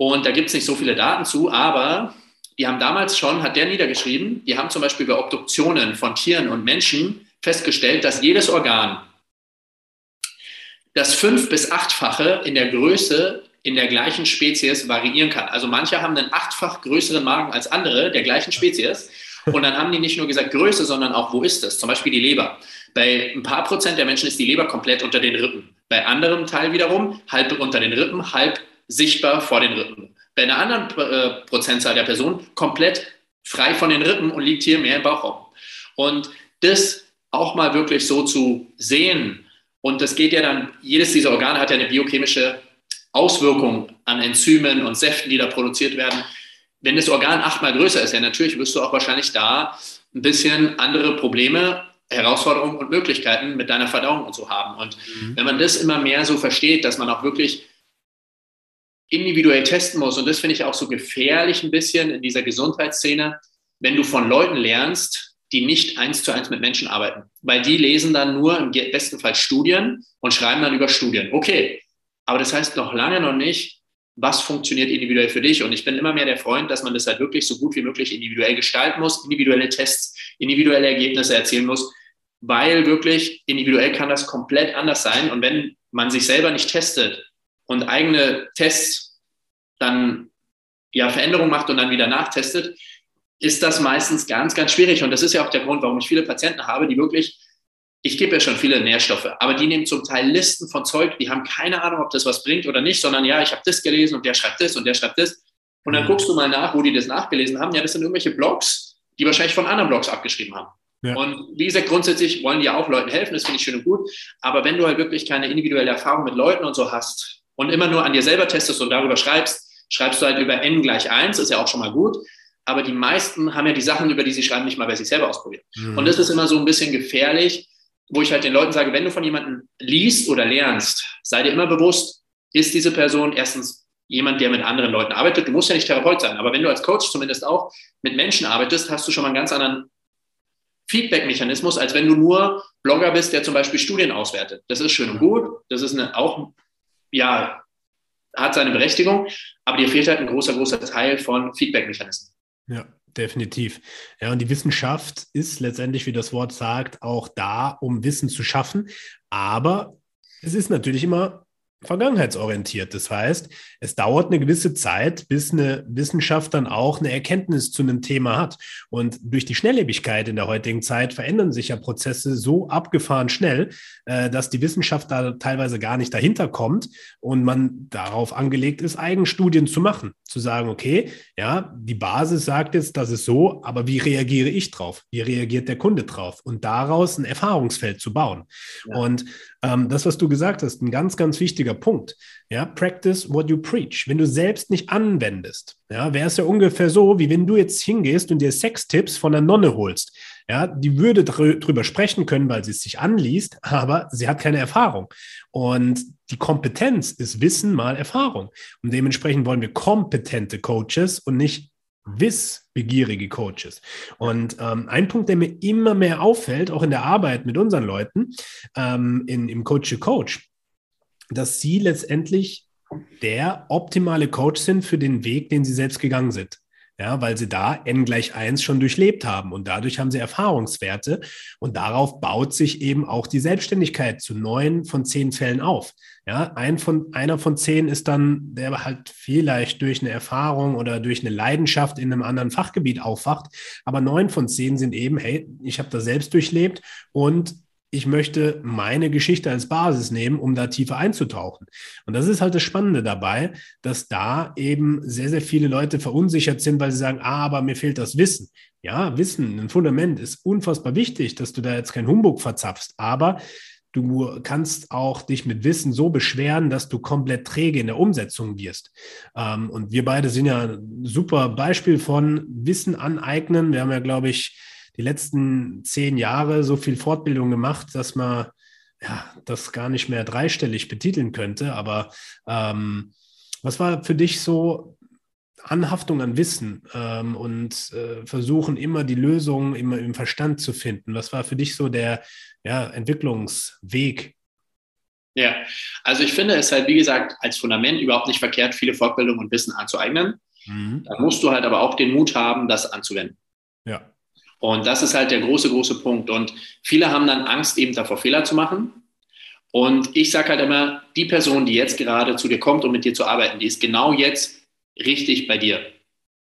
Und da gibt es nicht so viele Daten zu, aber die haben damals schon, hat der niedergeschrieben, die haben zum Beispiel bei Obduktionen von Tieren und Menschen festgestellt, dass jedes Organ das fünf- bis achtfache in der Größe in der gleichen Spezies variieren kann. Also manche haben einen achtfach größeren Magen als andere der gleichen Spezies. Und dann haben die nicht nur gesagt Größe, sondern auch, wo ist es? Zum Beispiel die Leber. Bei ein paar Prozent der Menschen ist die Leber komplett unter den Rippen. Bei anderem Teil wiederum halb unter den Rippen, halb sichtbar vor den Rippen. Bei einer anderen äh, Prozentzahl der Personen komplett frei von den Rippen und liegt hier mehr im Bauchraum. Und das auch mal wirklich so zu sehen, und das geht ja dann, jedes dieser Organe hat ja eine biochemische Auswirkung an Enzymen und Säften, die da produziert werden. Wenn das Organ achtmal größer ist, ja natürlich wirst du auch wahrscheinlich da ein bisschen andere Probleme, Herausforderungen und Möglichkeiten mit deiner Verdauung und so haben. Und mhm. wenn man das immer mehr so versteht, dass man auch wirklich individuell testen muss. Und das finde ich auch so gefährlich ein bisschen in dieser Gesundheitsszene, wenn du von Leuten lernst, die nicht eins zu eins mit Menschen arbeiten. Weil die lesen dann nur im besten Fall Studien und schreiben dann über Studien. Okay, aber das heißt noch lange noch nicht, was funktioniert individuell für dich. Und ich bin immer mehr der Freund, dass man das halt wirklich so gut wie möglich individuell gestalten muss, individuelle Tests, individuelle Ergebnisse erzielen muss, weil wirklich individuell kann das komplett anders sein. Und wenn man sich selber nicht testet und eigene Tests dann ja Veränderungen macht und dann wieder nachtestet, ist das meistens ganz, ganz schwierig. Und das ist ja auch der Grund, warum ich viele Patienten habe, die wirklich, ich gebe ja schon viele Nährstoffe, aber die nehmen zum Teil Listen von Zeug, die haben keine Ahnung, ob das was bringt oder nicht, sondern ja, ich habe das gelesen und der schreibt das und der schreibt das. Und dann mhm. guckst du mal nach, wo die das nachgelesen haben. Ja, das sind irgendwelche Blogs, die wahrscheinlich von anderen Blogs abgeschrieben haben. Ja. Und wie gesagt, grundsätzlich wollen die ja auch Leuten helfen, das finde ich schön und gut. Aber wenn du halt wirklich keine individuelle Erfahrung mit Leuten und so hast, und immer nur an dir selber testest und darüber schreibst, schreibst du halt über n gleich 1, ist ja auch schon mal gut. Aber die meisten haben ja die Sachen, über die sie schreiben, nicht mal bei sich selber ausprobiert. Mhm. Und das ist immer so ein bisschen gefährlich, wo ich halt den Leuten sage, wenn du von jemandem liest oder lernst, sei dir immer bewusst, ist diese Person erstens jemand, der mit anderen Leuten arbeitet. Du musst ja nicht Therapeut sein, aber wenn du als Coach zumindest auch mit Menschen arbeitest, hast du schon mal einen ganz anderen Feedback-Mechanismus, als wenn du nur Blogger bist, der zum Beispiel Studien auswertet. Das ist schön und gut. Das ist eine, auch ja, hat seine Berechtigung, aber dir fehlt halt ein großer, großer Teil von Feedback-Mechanismen. Ja, definitiv. Ja, und die Wissenschaft ist letztendlich, wie das Wort sagt, auch da, um Wissen zu schaffen. Aber es ist natürlich immer vergangenheitsorientiert. Das heißt, es dauert eine gewisse Zeit, bis eine Wissenschaft dann auch eine Erkenntnis zu einem Thema hat. Und durch die Schnelllebigkeit in der heutigen Zeit verändern sich ja Prozesse so abgefahren schnell, äh, dass die Wissenschaft da teilweise gar nicht dahinter kommt und man darauf angelegt ist, Eigenstudien zu machen. Zu sagen, okay, ja, die Basis sagt jetzt, das ist so, aber wie reagiere ich drauf? Wie reagiert der Kunde drauf? Und daraus ein Erfahrungsfeld zu bauen. Ja. Und ähm, das, was du gesagt hast, ein ganz, ganz wichtiger Punkt. Ja, practice what you preach. Wenn du selbst nicht anwendest, ja, wäre es ja ungefähr so, wie wenn du jetzt hingehst und dir Sextipps von der Nonne holst. Ja, die würde drüber sprechen können, weil sie es sich anliest, aber sie hat keine Erfahrung. Und die Kompetenz ist Wissen mal Erfahrung. Und dementsprechend wollen wir kompetente Coaches und nicht wissbegierige Coaches. Und ähm, ein Punkt, der mir immer mehr auffällt, auch in der Arbeit mit unseren Leuten, ähm, in, im Coach to Coach, dass sie letztendlich der optimale Coach sind für den Weg, den sie selbst gegangen sind ja, weil sie da n gleich 1 schon durchlebt haben. Und dadurch haben sie Erfahrungswerte. Und darauf baut sich eben auch die Selbstständigkeit zu neun von zehn Fällen auf. Ja, ein von, einer von zehn ist dann, der halt vielleicht durch eine Erfahrung oder durch eine Leidenschaft in einem anderen Fachgebiet aufwacht, aber neun von zehn sind eben, hey, ich habe das selbst durchlebt. Und ich möchte meine Geschichte als Basis nehmen, um da tiefer einzutauchen. Und das ist halt das Spannende dabei, dass da eben sehr, sehr viele Leute verunsichert sind, weil sie sagen, ah, aber mir fehlt das Wissen. Ja, Wissen, ein Fundament ist unfassbar wichtig, dass du da jetzt kein Humbug verzapfst, aber du kannst auch dich mit Wissen so beschweren, dass du komplett träge in der Umsetzung wirst. Ähm, und wir beide sind ja ein super Beispiel von Wissen aneignen. Wir haben ja, glaube ich, die letzten zehn Jahre so viel Fortbildung gemacht, dass man ja, das gar nicht mehr dreistellig betiteln könnte. Aber ähm, was war für dich so Anhaftung an Wissen ähm, und äh, versuchen immer die Lösung immer im Verstand zu finden? Was war für dich so der ja, Entwicklungsweg? Ja, also ich finde es halt, wie gesagt, als Fundament überhaupt nicht verkehrt, viele Fortbildungen und Wissen anzueignen. Mhm. Da musst du halt aber auch den Mut haben, das anzuwenden. Ja. Und das ist halt der große, große Punkt. Und viele haben dann Angst, eben davor Fehler zu machen. Und ich sage halt immer, die Person, die jetzt gerade zu dir kommt, um mit dir zu arbeiten, die ist genau jetzt richtig bei dir.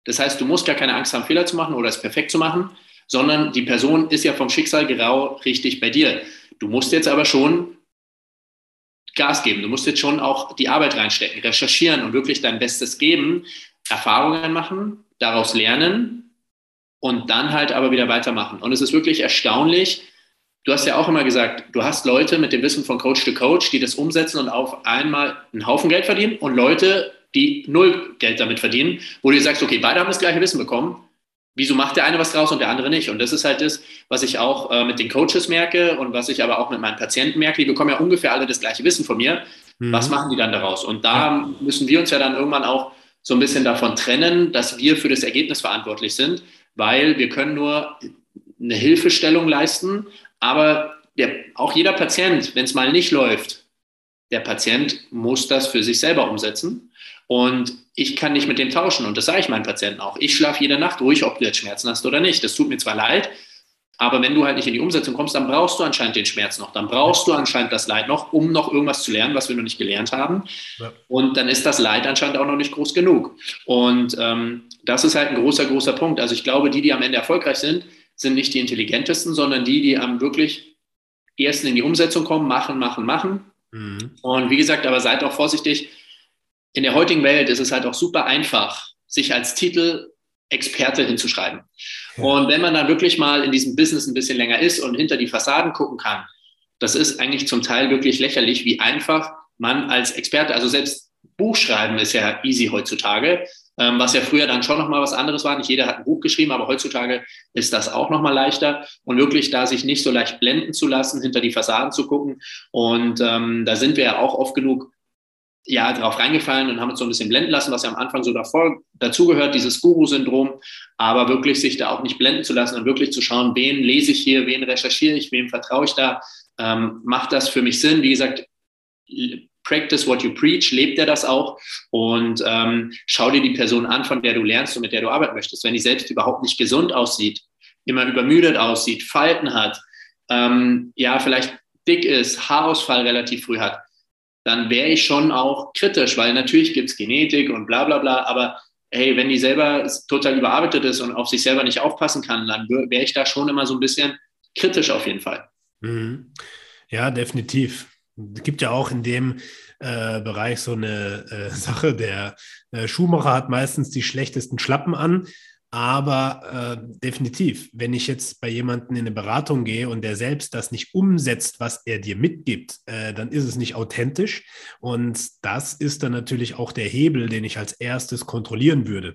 Das heißt, du musst gar keine Angst haben, Fehler zu machen oder es perfekt zu machen, sondern die Person ist ja vom Schicksal genau richtig bei dir. Du musst jetzt aber schon Gas geben. Du musst jetzt schon auch die Arbeit reinstecken, recherchieren und wirklich dein Bestes geben, Erfahrungen machen, daraus lernen und dann halt aber wieder weitermachen. Und es ist wirklich erstaunlich. Du hast ja auch immer gesagt, du hast Leute mit dem Wissen von Coach to Coach, die das umsetzen und auf einmal einen Haufen Geld verdienen und Leute, die null Geld damit verdienen, wo du sagst, okay, beide haben das gleiche Wissen bekommen. Wieso macht der eine was draus und der andere nicht? Und das ist halt das, was ich auch äh, mit den Coaches merke und was ich aber auch mit meinen Patienten merke. Die bekommen ja ungefähr alle das gleiche Wissen von mir. Mhm. Was machen die dann daraus? Und da müssen wir uns ja dann irgendwann auch so ein bisschen davon trennen, dass wir für das Ergebnis verantwortlich sind weil wir können nur eine Hilfestellung leisten, aber der, auch jeder Patient, wenn es mal nicht läuft, der Patient muss das für sich selber umsetzen. Und ich kann nicht mit dem tauschen. Und das sage ich meinen Patienten auch. Ich schlafe jede Nacht ruhig, ob du jetzt Schmerzen hast oder nicht. Das tut mir zwar leid, aber wenn du halt nicht in die Umsetzung kommst, dann brauchst du anscheinend den Schmerz noch. Dann brauchst du anscheinend das Leid noch, um noch irgendwas zu lernen, was wir noch nicht gelernt haben. Ja. Und dann ist das Leid anscheinend auch noch nicht groß genug. Und ähm, das ist halt ein großer, großer Punkt. Also ich glaube, die, die am Ende erfolgreich sind, sind nicht die intelligentesten, sondern die, die am wirklich ersten in die Umsetzung kommen, machen, machen, machen. Mhm. Und wie gesagt, aber seid auch vorsichtig. In der heutigen Welt ist es halt auch super einfach, sich als Titel Experte hinzuschreiben. Und wenn man dann wirklich mal in diesem Business ein bisschen länger ist und hinter die Fassaden gucken kann, das ist eigentlich zum Teil wirklich lächerlich, wie einfach man als Experte, also selbst Buchschreiben ist ja easy heutzutage, ähm, was ja früher dann schon nochmal was anderes war. Nicht jeder hat ein Buch geschrieben, aber heutzutage ist das auch nochmal leichter und wirklich da sich nicht so leicht blenden zu lassen, hinter die Fassaden zu gucken. Und ähm, da sind wir ja auch oft genug ja, drauf reingefallen und haben uns so ein bisschen blenden lassen, was ja am Anfang so davor dazugehört, dieses Guru-Syndrom, aber wirklich sich da auch nicht blenden zu lassen und wirklich zu schauen, wen lese ich hier, wen recherchiere ich, wem vertraue ich da, ähm, macht das für mich Sinn? Wie gesagt, practice what you preach, lebt er das auch und ähm, schau dir die Person an, von der du lernst und mit der du arbeiten möchtest. Wenn die selbst überhaupt nicht gesund aussieht, immer übermüdet aussieht, Falten hat, ähm, ja, vielleicht dick ist, Haarausfall relativ früh hat, dann wäre ich schon auch kritisch, weil natürlich gibt es Genetik und bla bla bla, aber hey, wenn die selber total überarbeitet ist und auf sich selber nicht aufpassen kann, dann wäre ich da schon immer so ein bisschen kritisch auf jeden Fall. Mhm. Ja, definitiv. Es gibt ja auch in dem äh, Bereich so eine äh, Sache, der äh, Schuhmacher hat meistens die schlechtesten Schlappen an. Aber äh, definitiv, wenn ich jetzt bei jemandem in eine Beratung gehe und der selbst das nicht umsetzt, was er dir mitgibt, äh, dann ist es nicht authentisch. Und das ist dann natürlich auch der Hebel, den ich als erstes kontrollieren würde.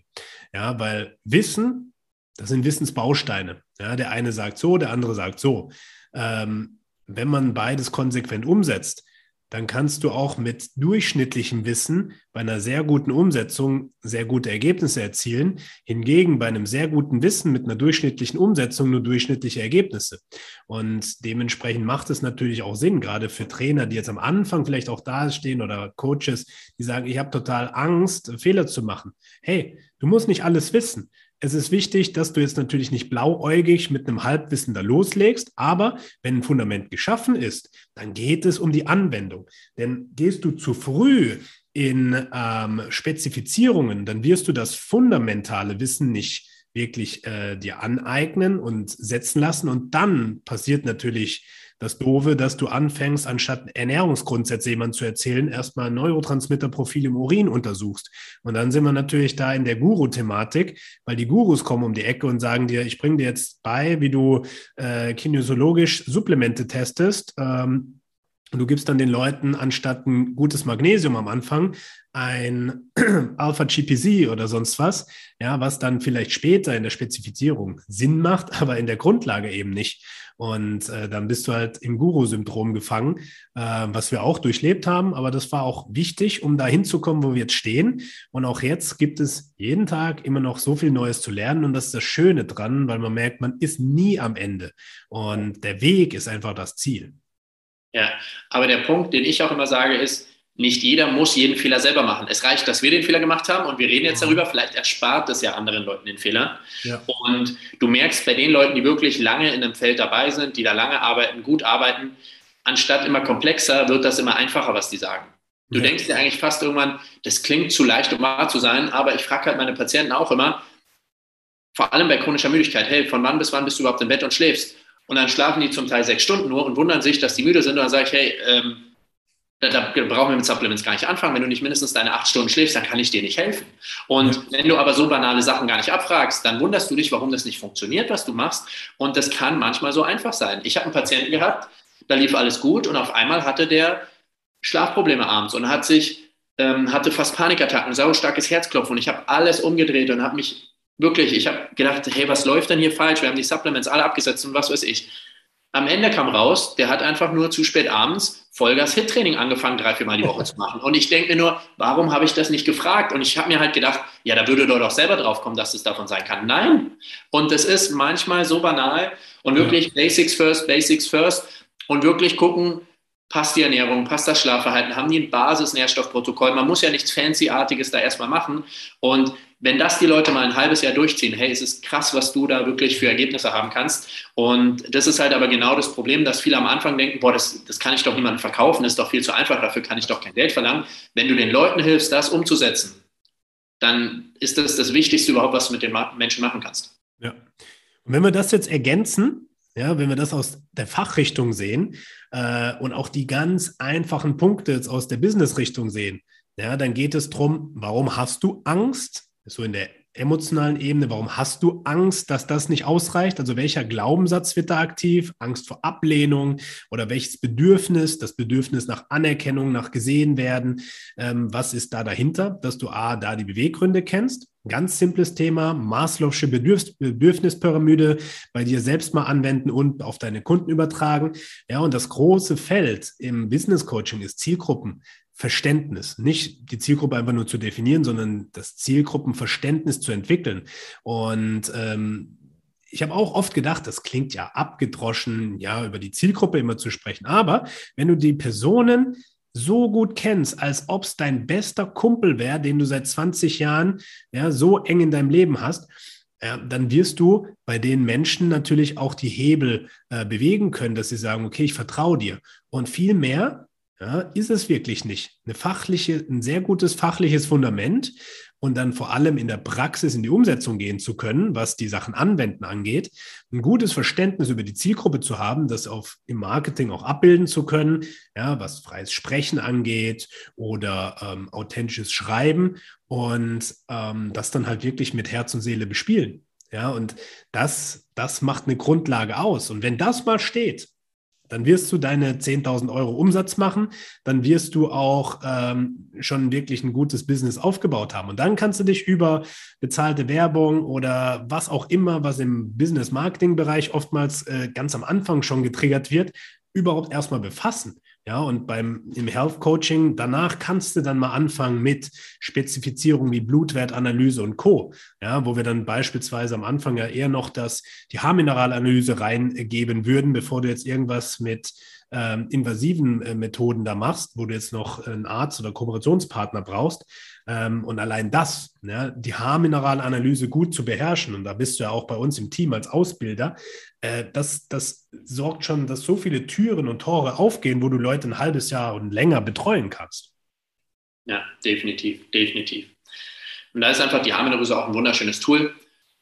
Ja, weil Wissen, das sind Wissensbausteine. Ja, der eine sagt so, der andere sagt so. Ähm, wenn man beides konsequent umsetzt, dann kannst du auch mit durchschnittlichem Wissen bei einer sehr guten Umsetzung sehr gute Ergebnisse erzielen. Hingegen bei einem sehr guten Wissen mit einer durchschnittlichen Umsetzung nur durchschnittliche Ergebnisse. Und dementsprechend macht es natürlich auch Sinn, gerade für Trainer, die jetzt am Anfang vielleicht auch da stehen oder Coaches, die sagen, ich habe total Angst, Fehler zu machen. Hey, du musst nicht alles wissen. Es ist wichtig, dass du jetzt natürlich nicht blauäugig mit einem Halbwissen da loslegst, aber wenn ein Fundament geschaffen ist, dann geht es um die Anwendung. Denn gehst du zu früh in ähm, Spezifizierungen, dann wirst du das fundamentale Wissen nicht wirklich äh, dir aneignen und setzen lassen. Und dann passiert natürlich das Doofe, dass du anfängst, anstatt Ernährungsgrundsätze jemand zu erzählen, erstmal Neurotransmitterprofil im Urin untersuchst. Und dann sind wir natürlich da in der Guru-Thematik, weil die Gurus kommen um die Ecke und sagen dir, ich bringe dir jetzt bei, wie du äh, kinesiologisch Supplemente testest. Ähm, und du gibst dann den Leuten anstatt ein gutes Magnesium am Anfang ein Alpha-GPC oder sonst was, ja, was dann vielleicht später in der Spezifizierung Sinn macht, aber in der Grundlage eben nicht. Und äh, dann bist du halt im Guru-Syndrom gefangen, äh, was wir auch durchlebt haben. Aber das war auch wichtig, um da hinzukommen, wo wir jetzt stehen. Und auch jetzt gibt es jeden Tag immer noch so viel Neues zu lernen. Und das ist das Schöne dran, weil man merkt, man ist nie am Ende. Und der Weg ist einfach das Ziel. Ja, aber der Punkt, den ich auch immer sage, ist, nicht jeder muss jeden Fehler selber machen. Es reicht, dass wir den Fehler gemacht haben und wir reden jetzt darüber. Vielleicht erspart es ja anderen Leuten den Fehler. Ja. Und du merkst bei den Leuten, die wirklich lange in einem Feld dabei sind, die da lange arbeiten, gut arbeiten, anstatt immer komplexer, wird das immer einfacher, was die sagen. Du ja. denkst dir eigentlich fast irgendwann, das klingt zu leicht, um wahr zu sein, aber ich frage halt meine Patienten auch immer, vor allem bei chronischer Müdigkeit, hey, von wann bis wann bist du überhaupt im Bett und schläfst? Und dann schlafen die zum Teil sechs Stunden nur und wundern sich, dass die müde sind. Und dann sage ich, hey, ähm, da, brauchen wir mit Supplements gar nicht anfangen. Wenn du nicht mindestens deine acht Stunden schläfst, dann kann ich dir nicht helfen. Und ja. wenn du aber so banale Sachen gar nicht abfragst, dann wunderst du dich, warum das nicht funktioniert, was du machst. Und das kann manchmal so einfach sein. Ich habe einen Patienten gehabt, da lief alles gut und auf einmal hatte der Schlafprobleme abends und hat sich ähm, hatte fast Panikattacken, saustarkes Herzklopfen und ich habe alles umgedreht und habe mich Wirklich, ich habe gedacht, hey, was läuft denn hier falsch? Wir haben die Supplements alle abgesetzt und was weiß ich. Am Ende kam raus, der hat einfach nur zu spät abends Vollgas-Hit-Training angefangen, drei, vier Mal die Woche zu machen. Und ich denke mir nur, warum habe ich das nicht gefragt? Und ich habe mir halt gedacht, ja, da würde doch selber drauf kommen, dass es davon sein kann. Nein. Und das ist manchmal so banal und wirklich ja. Basics first, Basics first und wirklich gucken, passt die Ernährung, passt das Schlafverhalten, haben die ein Basis-Nährstoffprotokoll. Man muss ja nichts Fancy-artiges da erstmal machen. Und wenn das die Leute mal ein halbes Jahr durchziehen, hey, es ist krass, was du da wirklich für Ergebnisse haben kannst. Und das ist halt aber genau das Problem, dass viele am Anfang denken, boah, das, das kann ich doch niemandem verkaufen, das ist doch viel zu einfach, dafür kann ich doch kein Geld verlangen. Wenn du den Leuten hilfst, das umzusetzen, dann ist das das Wichtigste überhaupt, was du mit den Menschen machen kannst. Ja. Und wenn wir das jetzt ergänzen, ja, wenn wir das aus der Fachrichtung sehen äh, und auch die ganz einfachen Punkte jetzt aus der Business-Richtung sehen, ja, dann geht es darum, warum hast du Angst? So in der emotionalen Ebene, warum hast du Angst, dass das nicht ausreicht? Also welcher Glaubenssatz wird da aktiv? Angst vor Ablehnung oder welches Bedürfnis? Das Bedürfnis nach Anerkennung, nach gesehen werden. Ähm, was ist da dahinter? Dass du A, da die Beweggründe kennst. Ganz simples Thema, Maslow'sche Bedürf Bedürfnispyramide bei dir selbst mal anwenden und auf deine Kunden übertragen. Ja, und das große Feld im Business Coaching ist Zielgruppen. Verständnis, nicht die Zielgruppe einfach nur zu definieren, sondern das Zielgruppenverständnis zu entwickeln. Und ähm, ich habe auch oft gedacht, das klingt ja abgedroschen, ja, über die Zielgruppe immer zu sprechen. Aber wenn du die Personen so gut kennst, als ob es dein bester Kumpel wäre, den du seit 20 Jahren ja, so eng in deinem Leben hast, ja, dann wirst du bei den Menschen natürlich auch die Hebel äh, bewegen können, dass sie sagen, okay, ich vertraue dir. Und viel mehr Ja, ist es wirklich nicht. Eine fachliche, ein sehr gutes fachliches Fundament und dann vor allem in der Praxis in die Umsetzung gehen zu können, was die Sachen anwenden angeht, ein gutes Verständnis über die Zielgruppe zu haben, das auf im Marketing auch abbilden zu können, ja, was freies Sprechen angeht oder ähm, authentisches Schreiben und ähm, das dann halt wirklich mit Herz und Seele bespielen. Ja, und das, das macht eine Grundlage aus. Und wenn das mal steht, dann wirst du deine 10.000 Euro Umsatz machen, dann wirst du auch ähm, schon wirklich ein gutes Business aufgebaut haben. Und dann kannst du dich über bezahlte Werbung oder was auch immer, was im Business-Marketing-Bereich oftmals äh, ganz am Anfang schon getriggert wird, überhaupt erstmal befassen. Ja, und beim im Health Coaching danach kannst du dann mal anfangen mit Spezifizierung wie Blutwertanalyse und Co. Ja, wo wir dann beispielsweise am Anfang ja eher noch das die Haarmineralanalyse reingeben würden, bevor du jetzt irgendwas mit ähm, invasiven äh, Methoden da machst, wo du jetzt noch einen Arzt oder Kooperationspartner brauchst. Ähm, und allein das, ne, die Haarmineralanalyse gut zu beherrschen, und da bist du ja auch bei uns im Team als Ausbilder, äh, das, das sorgt schon, dass so viele Türen und Tore aufgehen, wo du Leute ein halbes Jahr und länger betreuen kannst. Ja, definitiv, definitiv. Und da ist einfach die Haarmineralanalyse auch ein wunderschönes Tool.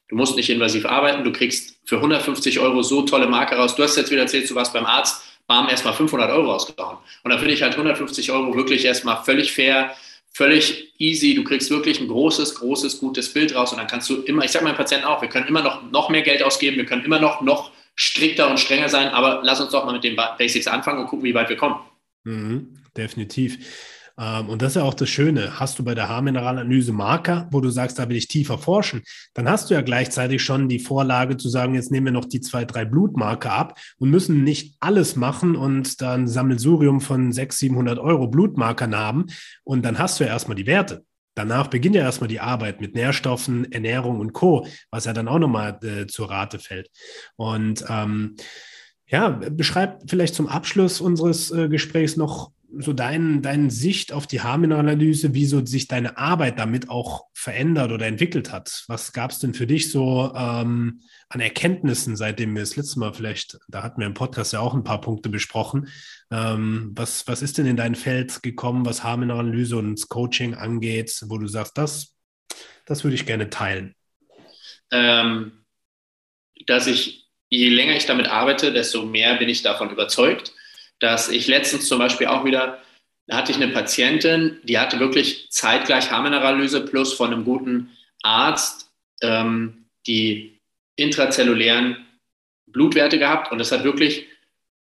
Du musst nicht invasiv arbeiten, du kriegst für 150 Euro so tolle Marke raus. Du hast jetzt wieder erzählt, du warst beim Arzt, bam, erstmal 500 Euro rausgehauen. Und da finde ich halt 150 Euro wirklich erstmal völlig fair völlig easy. Du kriegst wirklich ein großes, großes, gutes Bild raus und dann kannst du immer, ich sage meinen Patienten auch, wir können immer noch, noch mehr Geld ausgeben, wir können immer noch, noch strikter und strenger sein, aber lass uns doch mal mit den Basics anfangen und gucken, wie weit wir kommen. Mhm, definitiv. Ähm, und das ist ja auch das Schöne. Hast du bei der Haarmineralanalyse Marker, wo du sagst, da will ich tiefer forschen, dann hast du ja gleichzeitig schon die Vorlage zu sagen, jetzt nehmen wir noch die zwei, drei Blutmarker ab und müssen nicht alles machen und dann Sammelsurium von 600, 700 Euro Blutmarkern haben. Und dann hast du ja erstmal die Werte. Danach beginnt ja erstmal die Arbeit mit Nährstoffen, Ernährung und Co., was ja dann auch nochmal äh, zur Rate fällt. Und ähm, ja, beschreib vielleicht zum Abschluss unseres äh, Gesprächs noch so dein, deine Sicht auf die Haarmineralanalyse, wie so sich deine Arbeit damit auch verändert oder entwickelt hat. Was gab es denn für dich so ähm, an Erkenntnissen, seitdem wir das letzte Mal vielleicht, da hatten wir im Podcast ja auch ein paar Punkte besprochen. Ähm, was, was ist denn in dein Feld gekommen, was Haarmineralanalyse und Coaching angeht, wo du sagst, das, das würde ich gerne teilen? Ähm, dass ich, je länger ich damit arbeite, desto mehr bin ich davon überzeugt dass ich letztens zum Beispiel auch wieder, da hatte ich eine Patientin, die hatte wirklich zeitgleich Haarminerallyse plus von einem guten Arzt ähm, die intrazellulären Blutwerte gehabt und das hat wirklich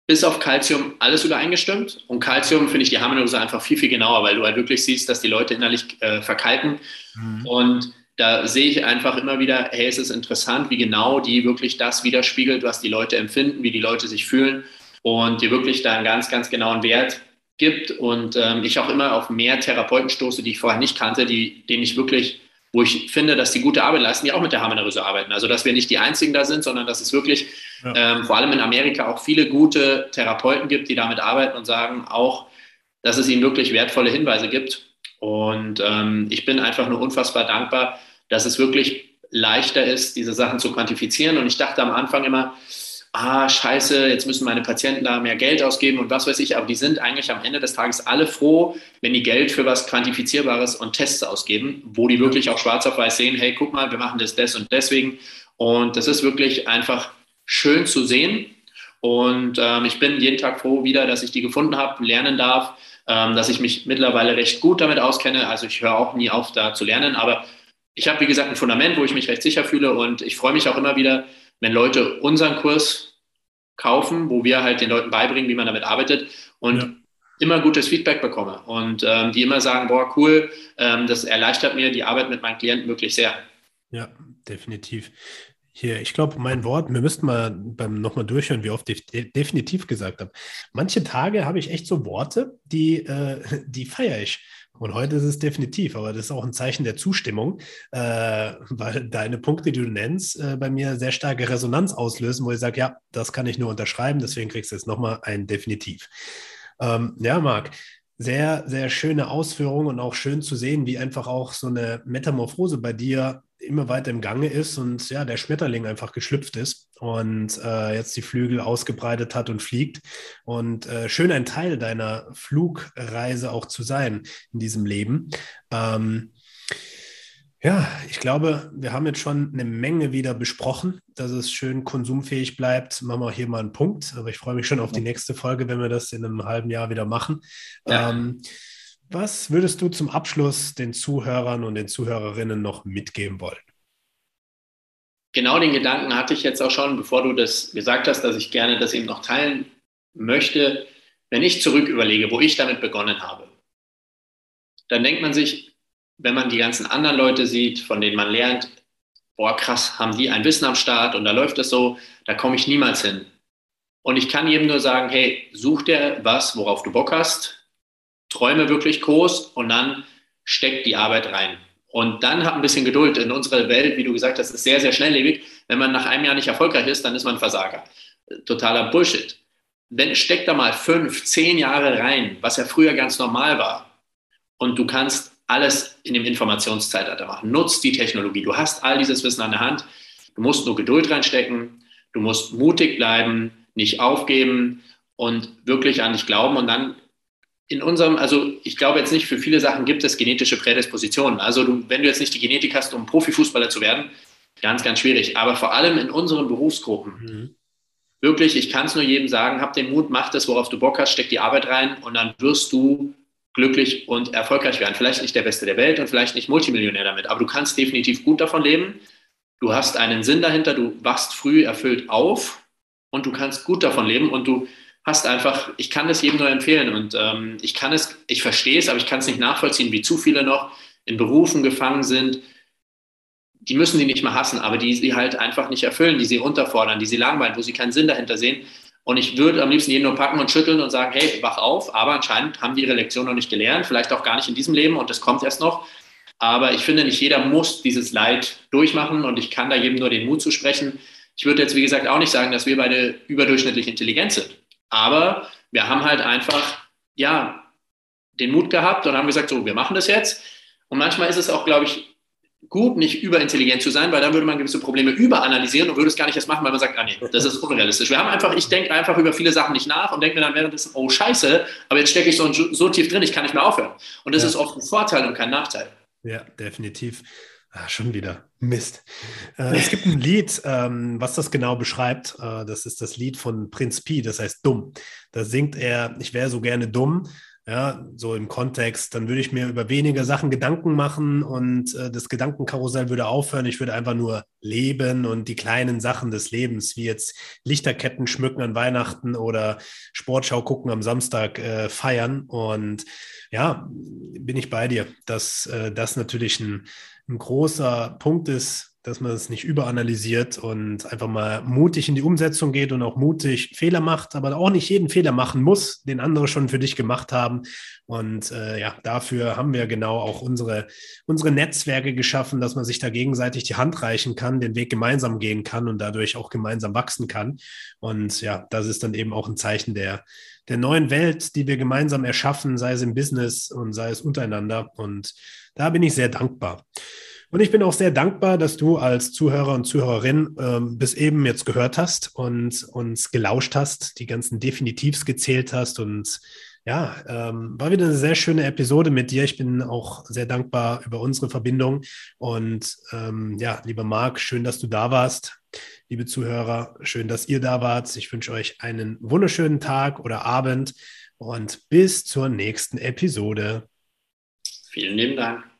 bis auf Kalzium alles übereingestimmt. Und Kalzium finde ich die Haarminerallyse einfach viel, viel genauer, weil du halt wirklich siehst, dass die Leute innerlich äh, verkalken. Mhm. Und da sehe ich einfach immer wieder, hey, es ist interessant, wie genau die wirklich das widerspiegelt, was die Leute empfinden, wie die Leute sich fühlen und dir wirklich da einen ganz, ganz genauen Wert gibt und ähm, ich auch immer auf mehr Therapeuten stoße, die ich vorher nicht kannte, die, denen ich wirklich, wo ich finde, dass die gute Arbeit leisten, die auch mit der Harmoneröse arbeiten. Also dass wir nicht die Einzigen da sind, sondern dass es wirklich ja. ähm, vor allem in Amerika auch viele gute Therapeuten gibt, die damit arbeiten und sagen auch, dass es ihnen wirklich wertvolle Hinweise gibt. Und ähm, ich bin einfach nur unfassbar dankbar, dass es wirklich leichter ist, diese Sachen zu quantifizieren. Und ich dachte am Anfang immer, ah, scheiße, jetzt müssen meine Patienten da mehr Geld ausgeben und was weiß ich, aber die sind eigentlich am Ende des Tages alle froh, wenn die Geld für was Quantifizierbares und Tests ausgeben, wo die wirklich auch schwarz auf weiß sehen, hey, guck mal, wir machen das, das und deswegen. Und das ist wirklich einfach schön zu sehen. Und ähm, ich bin jeden Tag froh wieder, dass ich die gefunden habe, lernen darf, ähm, dass ich mich mittlerweile recht gut damit auskenne. Also ich höre auch nie auf, da zu lernen, aber ich habe, wie gesagt, ein Fundament, wo ich mich recht sicher fühle und ich freue mich auch immer wieder, wenn Leute unseren Kurs kaufen, wo wir halt den Leuten beibringen, wie man damit arbeitet und ja. immer gutes Feedback bekomme und ähm, die immer sagen, boah, cool, ähm, das erleichtert mir die Arbeit mit meinen Klienten wirklich sehr. Ja, definitiv. Hier, ich glaube, mein Wort, wir müssten mal beim nochmal durchhören, wie oft ich definitiv gesagt habe. Manche Tage habe ich echt so Worte, die, äh, die feiere ich. Und heute ist es definitiv, aber das ist auch ein Zeichen der Zustimmung, äh, weil deine Punkte, die du nennst, äh, bei mir sehr starke Resonanz auslösen, wo ich sage, ja, das kann ich nur unterschreiben, deswegen kriegst du jetzt nochmal ein Definitiv. Ähm, ja, Marc, sehr, sehr schöne Ausführung und auch schön zu sehen, wie einfach auch so eine Metamorphose bei dir immer weiter im Gange ist und ja, der Schmetterling einfach geschlüpft ist und äh, jetzt die Flügel ausgebreitet hat und fliegt. Und äh, schön ein Teil deiner Flugreise auch zu sein in diesem Leben. Ähm, ja, ich glaube, wir haben jetzt schon eine Menge wieder besprochen, dass es schön konsumfähig bleibt. Machen wir hier mal einen Punkt. Aber ich freue mich schon auf die nächste Folge, wenn wir das in einem halben Jahr wieder machen. Ja. Ähm, was würdest du zum Abschluss den Zuhörern und den Zuhörerinnen noch mitgeben wollen? Genau den Gedanken hatte ich jetzt auch schon, bevor du das gesagt hast, dass ich gerne das eben noch teilen möchte. Wenn ich zurück überlege, wo ich damit begonnen habe, dann denkt man sich, wenn man die ganzen anderen Leute sieht, von denen man lernt, boah, krass, haben die ein Wissen am Start und da läuft es so, da komme ich niemals hin. Und ich kann jedem nur sagen, hey, such dir was, worauf du Bock hast, träume wirklich groß und dann steck die Arbeit rein. Und dann hab ein bisschen Geduld. In unserer Welt, wie du gesagt hast, ist sehr, sehr schnelllebig. Wenn man nach einem Jahr nicht erfolgreich ist, dann ist man Versager. Totaler Bullshit. Wenn, steck da mal fünf, zehn Jahre rein, was ja früher ganz normal war. Und du kannst alles in dem Informationszeitalter machen. Nutz die Technologie. Du hast all dieses Wissen an der Hand. Du musst nur Geduld reinstecken. Du musst mutig bleiben, nicht aufgeben und wirklich an dich glauben. Und dann in unserem, also ich glaube jetzt nicht, für viele Sachen gibt es genetische Prädispositionen. Also du, wenn du jetzt nicht die Genetik hast, um Profifußballer zu werden, ganz, ganz schwierig. Aber vor allem in unseren Berufsgruppen. Mhm. Wirklich, ich kann es nur jedem sagen, hab den Mut, mach das, worauf du Bock hast, steck die Arbeit rein und dann wirst du glücklich und erfolgreich werden. Vielleicht nicht der Beste der Welt und vielleicht nicht Multimillionär damit, aber du kannst definitiv gut davon leben. Du hast einen Sinn dahinter, du wachst früh erfüllt auf und du kannst gut davon leben und du hast einfach, ich kann das jedem nur empfehlen und ähm, ich kann es, ich verstehe es, aber ich kann es nicht nachvollziehen, wie zu viele noch in Berufen gefangen sind. Die müssen sie nicht mehr hassen, aber die sie halt einfach nicht erfüllen, die sie unterfordern, die sie langweilen, wo sie keinen Sinn dahinter sehen. Und ich würde am liebsten jeden nur packen und schütteln und sagen, hey, wach auf. Aber anscheinend haben die ihre Lektion noch nicht gelernt, vielleicht auch gar nicht in diesem Leben und das kommt erst noch. Aber ich finde, nicht jeder muss dieses Leid durchmachen und ich kann da jedem nur den Mut zusprechen. Ich würde jetzt, wie gesagt, auch nicht sagen, dass wir beide überdurchschnittlich intelligent sind. Aber wir haben halt einfach, ja, den Mut gehabt und haben gesagt, so, wir machen das jetzt. Und manchmal ist es auch, glaube ich, gut, nicht überintelligent zu sein, weil dann würde man gewisse Probleme überanalysieren und würde es gar nicht erst machen, weil man sagt, ah nee, das ist unrealistisch. Wir haben einfach, ich denke einfach über viele Sachen nicht nach und denke mir dann währenddessen, oh scheiße, aber jetzt stecke ich so, so tief drin, ich kann nicht mehr aufhören. Und das ja. ist oft ein Vorteil und kein Nachteil. Ja, definitiv. Ah, schon wieder. Mist. Äh, es gibt ein Lied, ähm, was das genau beschreibt. Äh, das ist das Lied von Prinz Pi, das heißt Dumm. Da singt er, ich wäre so gerne dumm, ja, so im Kontext, dann würde ich mir über weniger Sachen Gedanken machen und äh, das Gedankenkarussell würde aufhören. Ich würde einfach nur leben und die kleinen Sachen des Lebens, wie jetzt Lichterketten schmücken an Weihnachten oder Sportschau gucken am Samstag äh, feiern. Und ja, bin ich bei dir, dass äh, das natürlich ein, ein großer Punkt ist, dass man es nicht überanalysiert und einfach mal mutig in die Umsetzung geht und auch mutig Fehler macht, aber auch nicht jeden Fehler machen muss, den andere schon für dich gemacht haben. Und äh, ja, dafür haben wir genau auch unsere, unsere Netzwerke geschaffen, dass man sich da gegenseitig die Hand reichen kann, den Weg gemeinsam gehen kann und dadurch auch gemeinsam wachsen kann. Und ja, das ist dann eben auch ein Zeichen der, der neuen Welt, die wir gemeinsam erschaffen, sei es im Business und sei es untereinander. Und da bin ich sehr dankbar. Und ich bin auch sehr dankbar, dass du als Zuhörer und Zuhörerin ähm, bis eben jetzt gehört hast und uns gelauscht hast, die ganzen Definitivs gezählt hast und ja, ähm, war wieder eine sehr schöne Episode mit dir. Ich bin auch sehr dankbar über unsere Verbindung. Und ähm, ja, lieber Marc, schön, dass du da warst. Liebe Zuhörer, schön, dass ihr da wart. Ich wünsche euch einen wunderschönen Tag oder Abend und bis zur nächsten Episode. Vielen lieben Dank.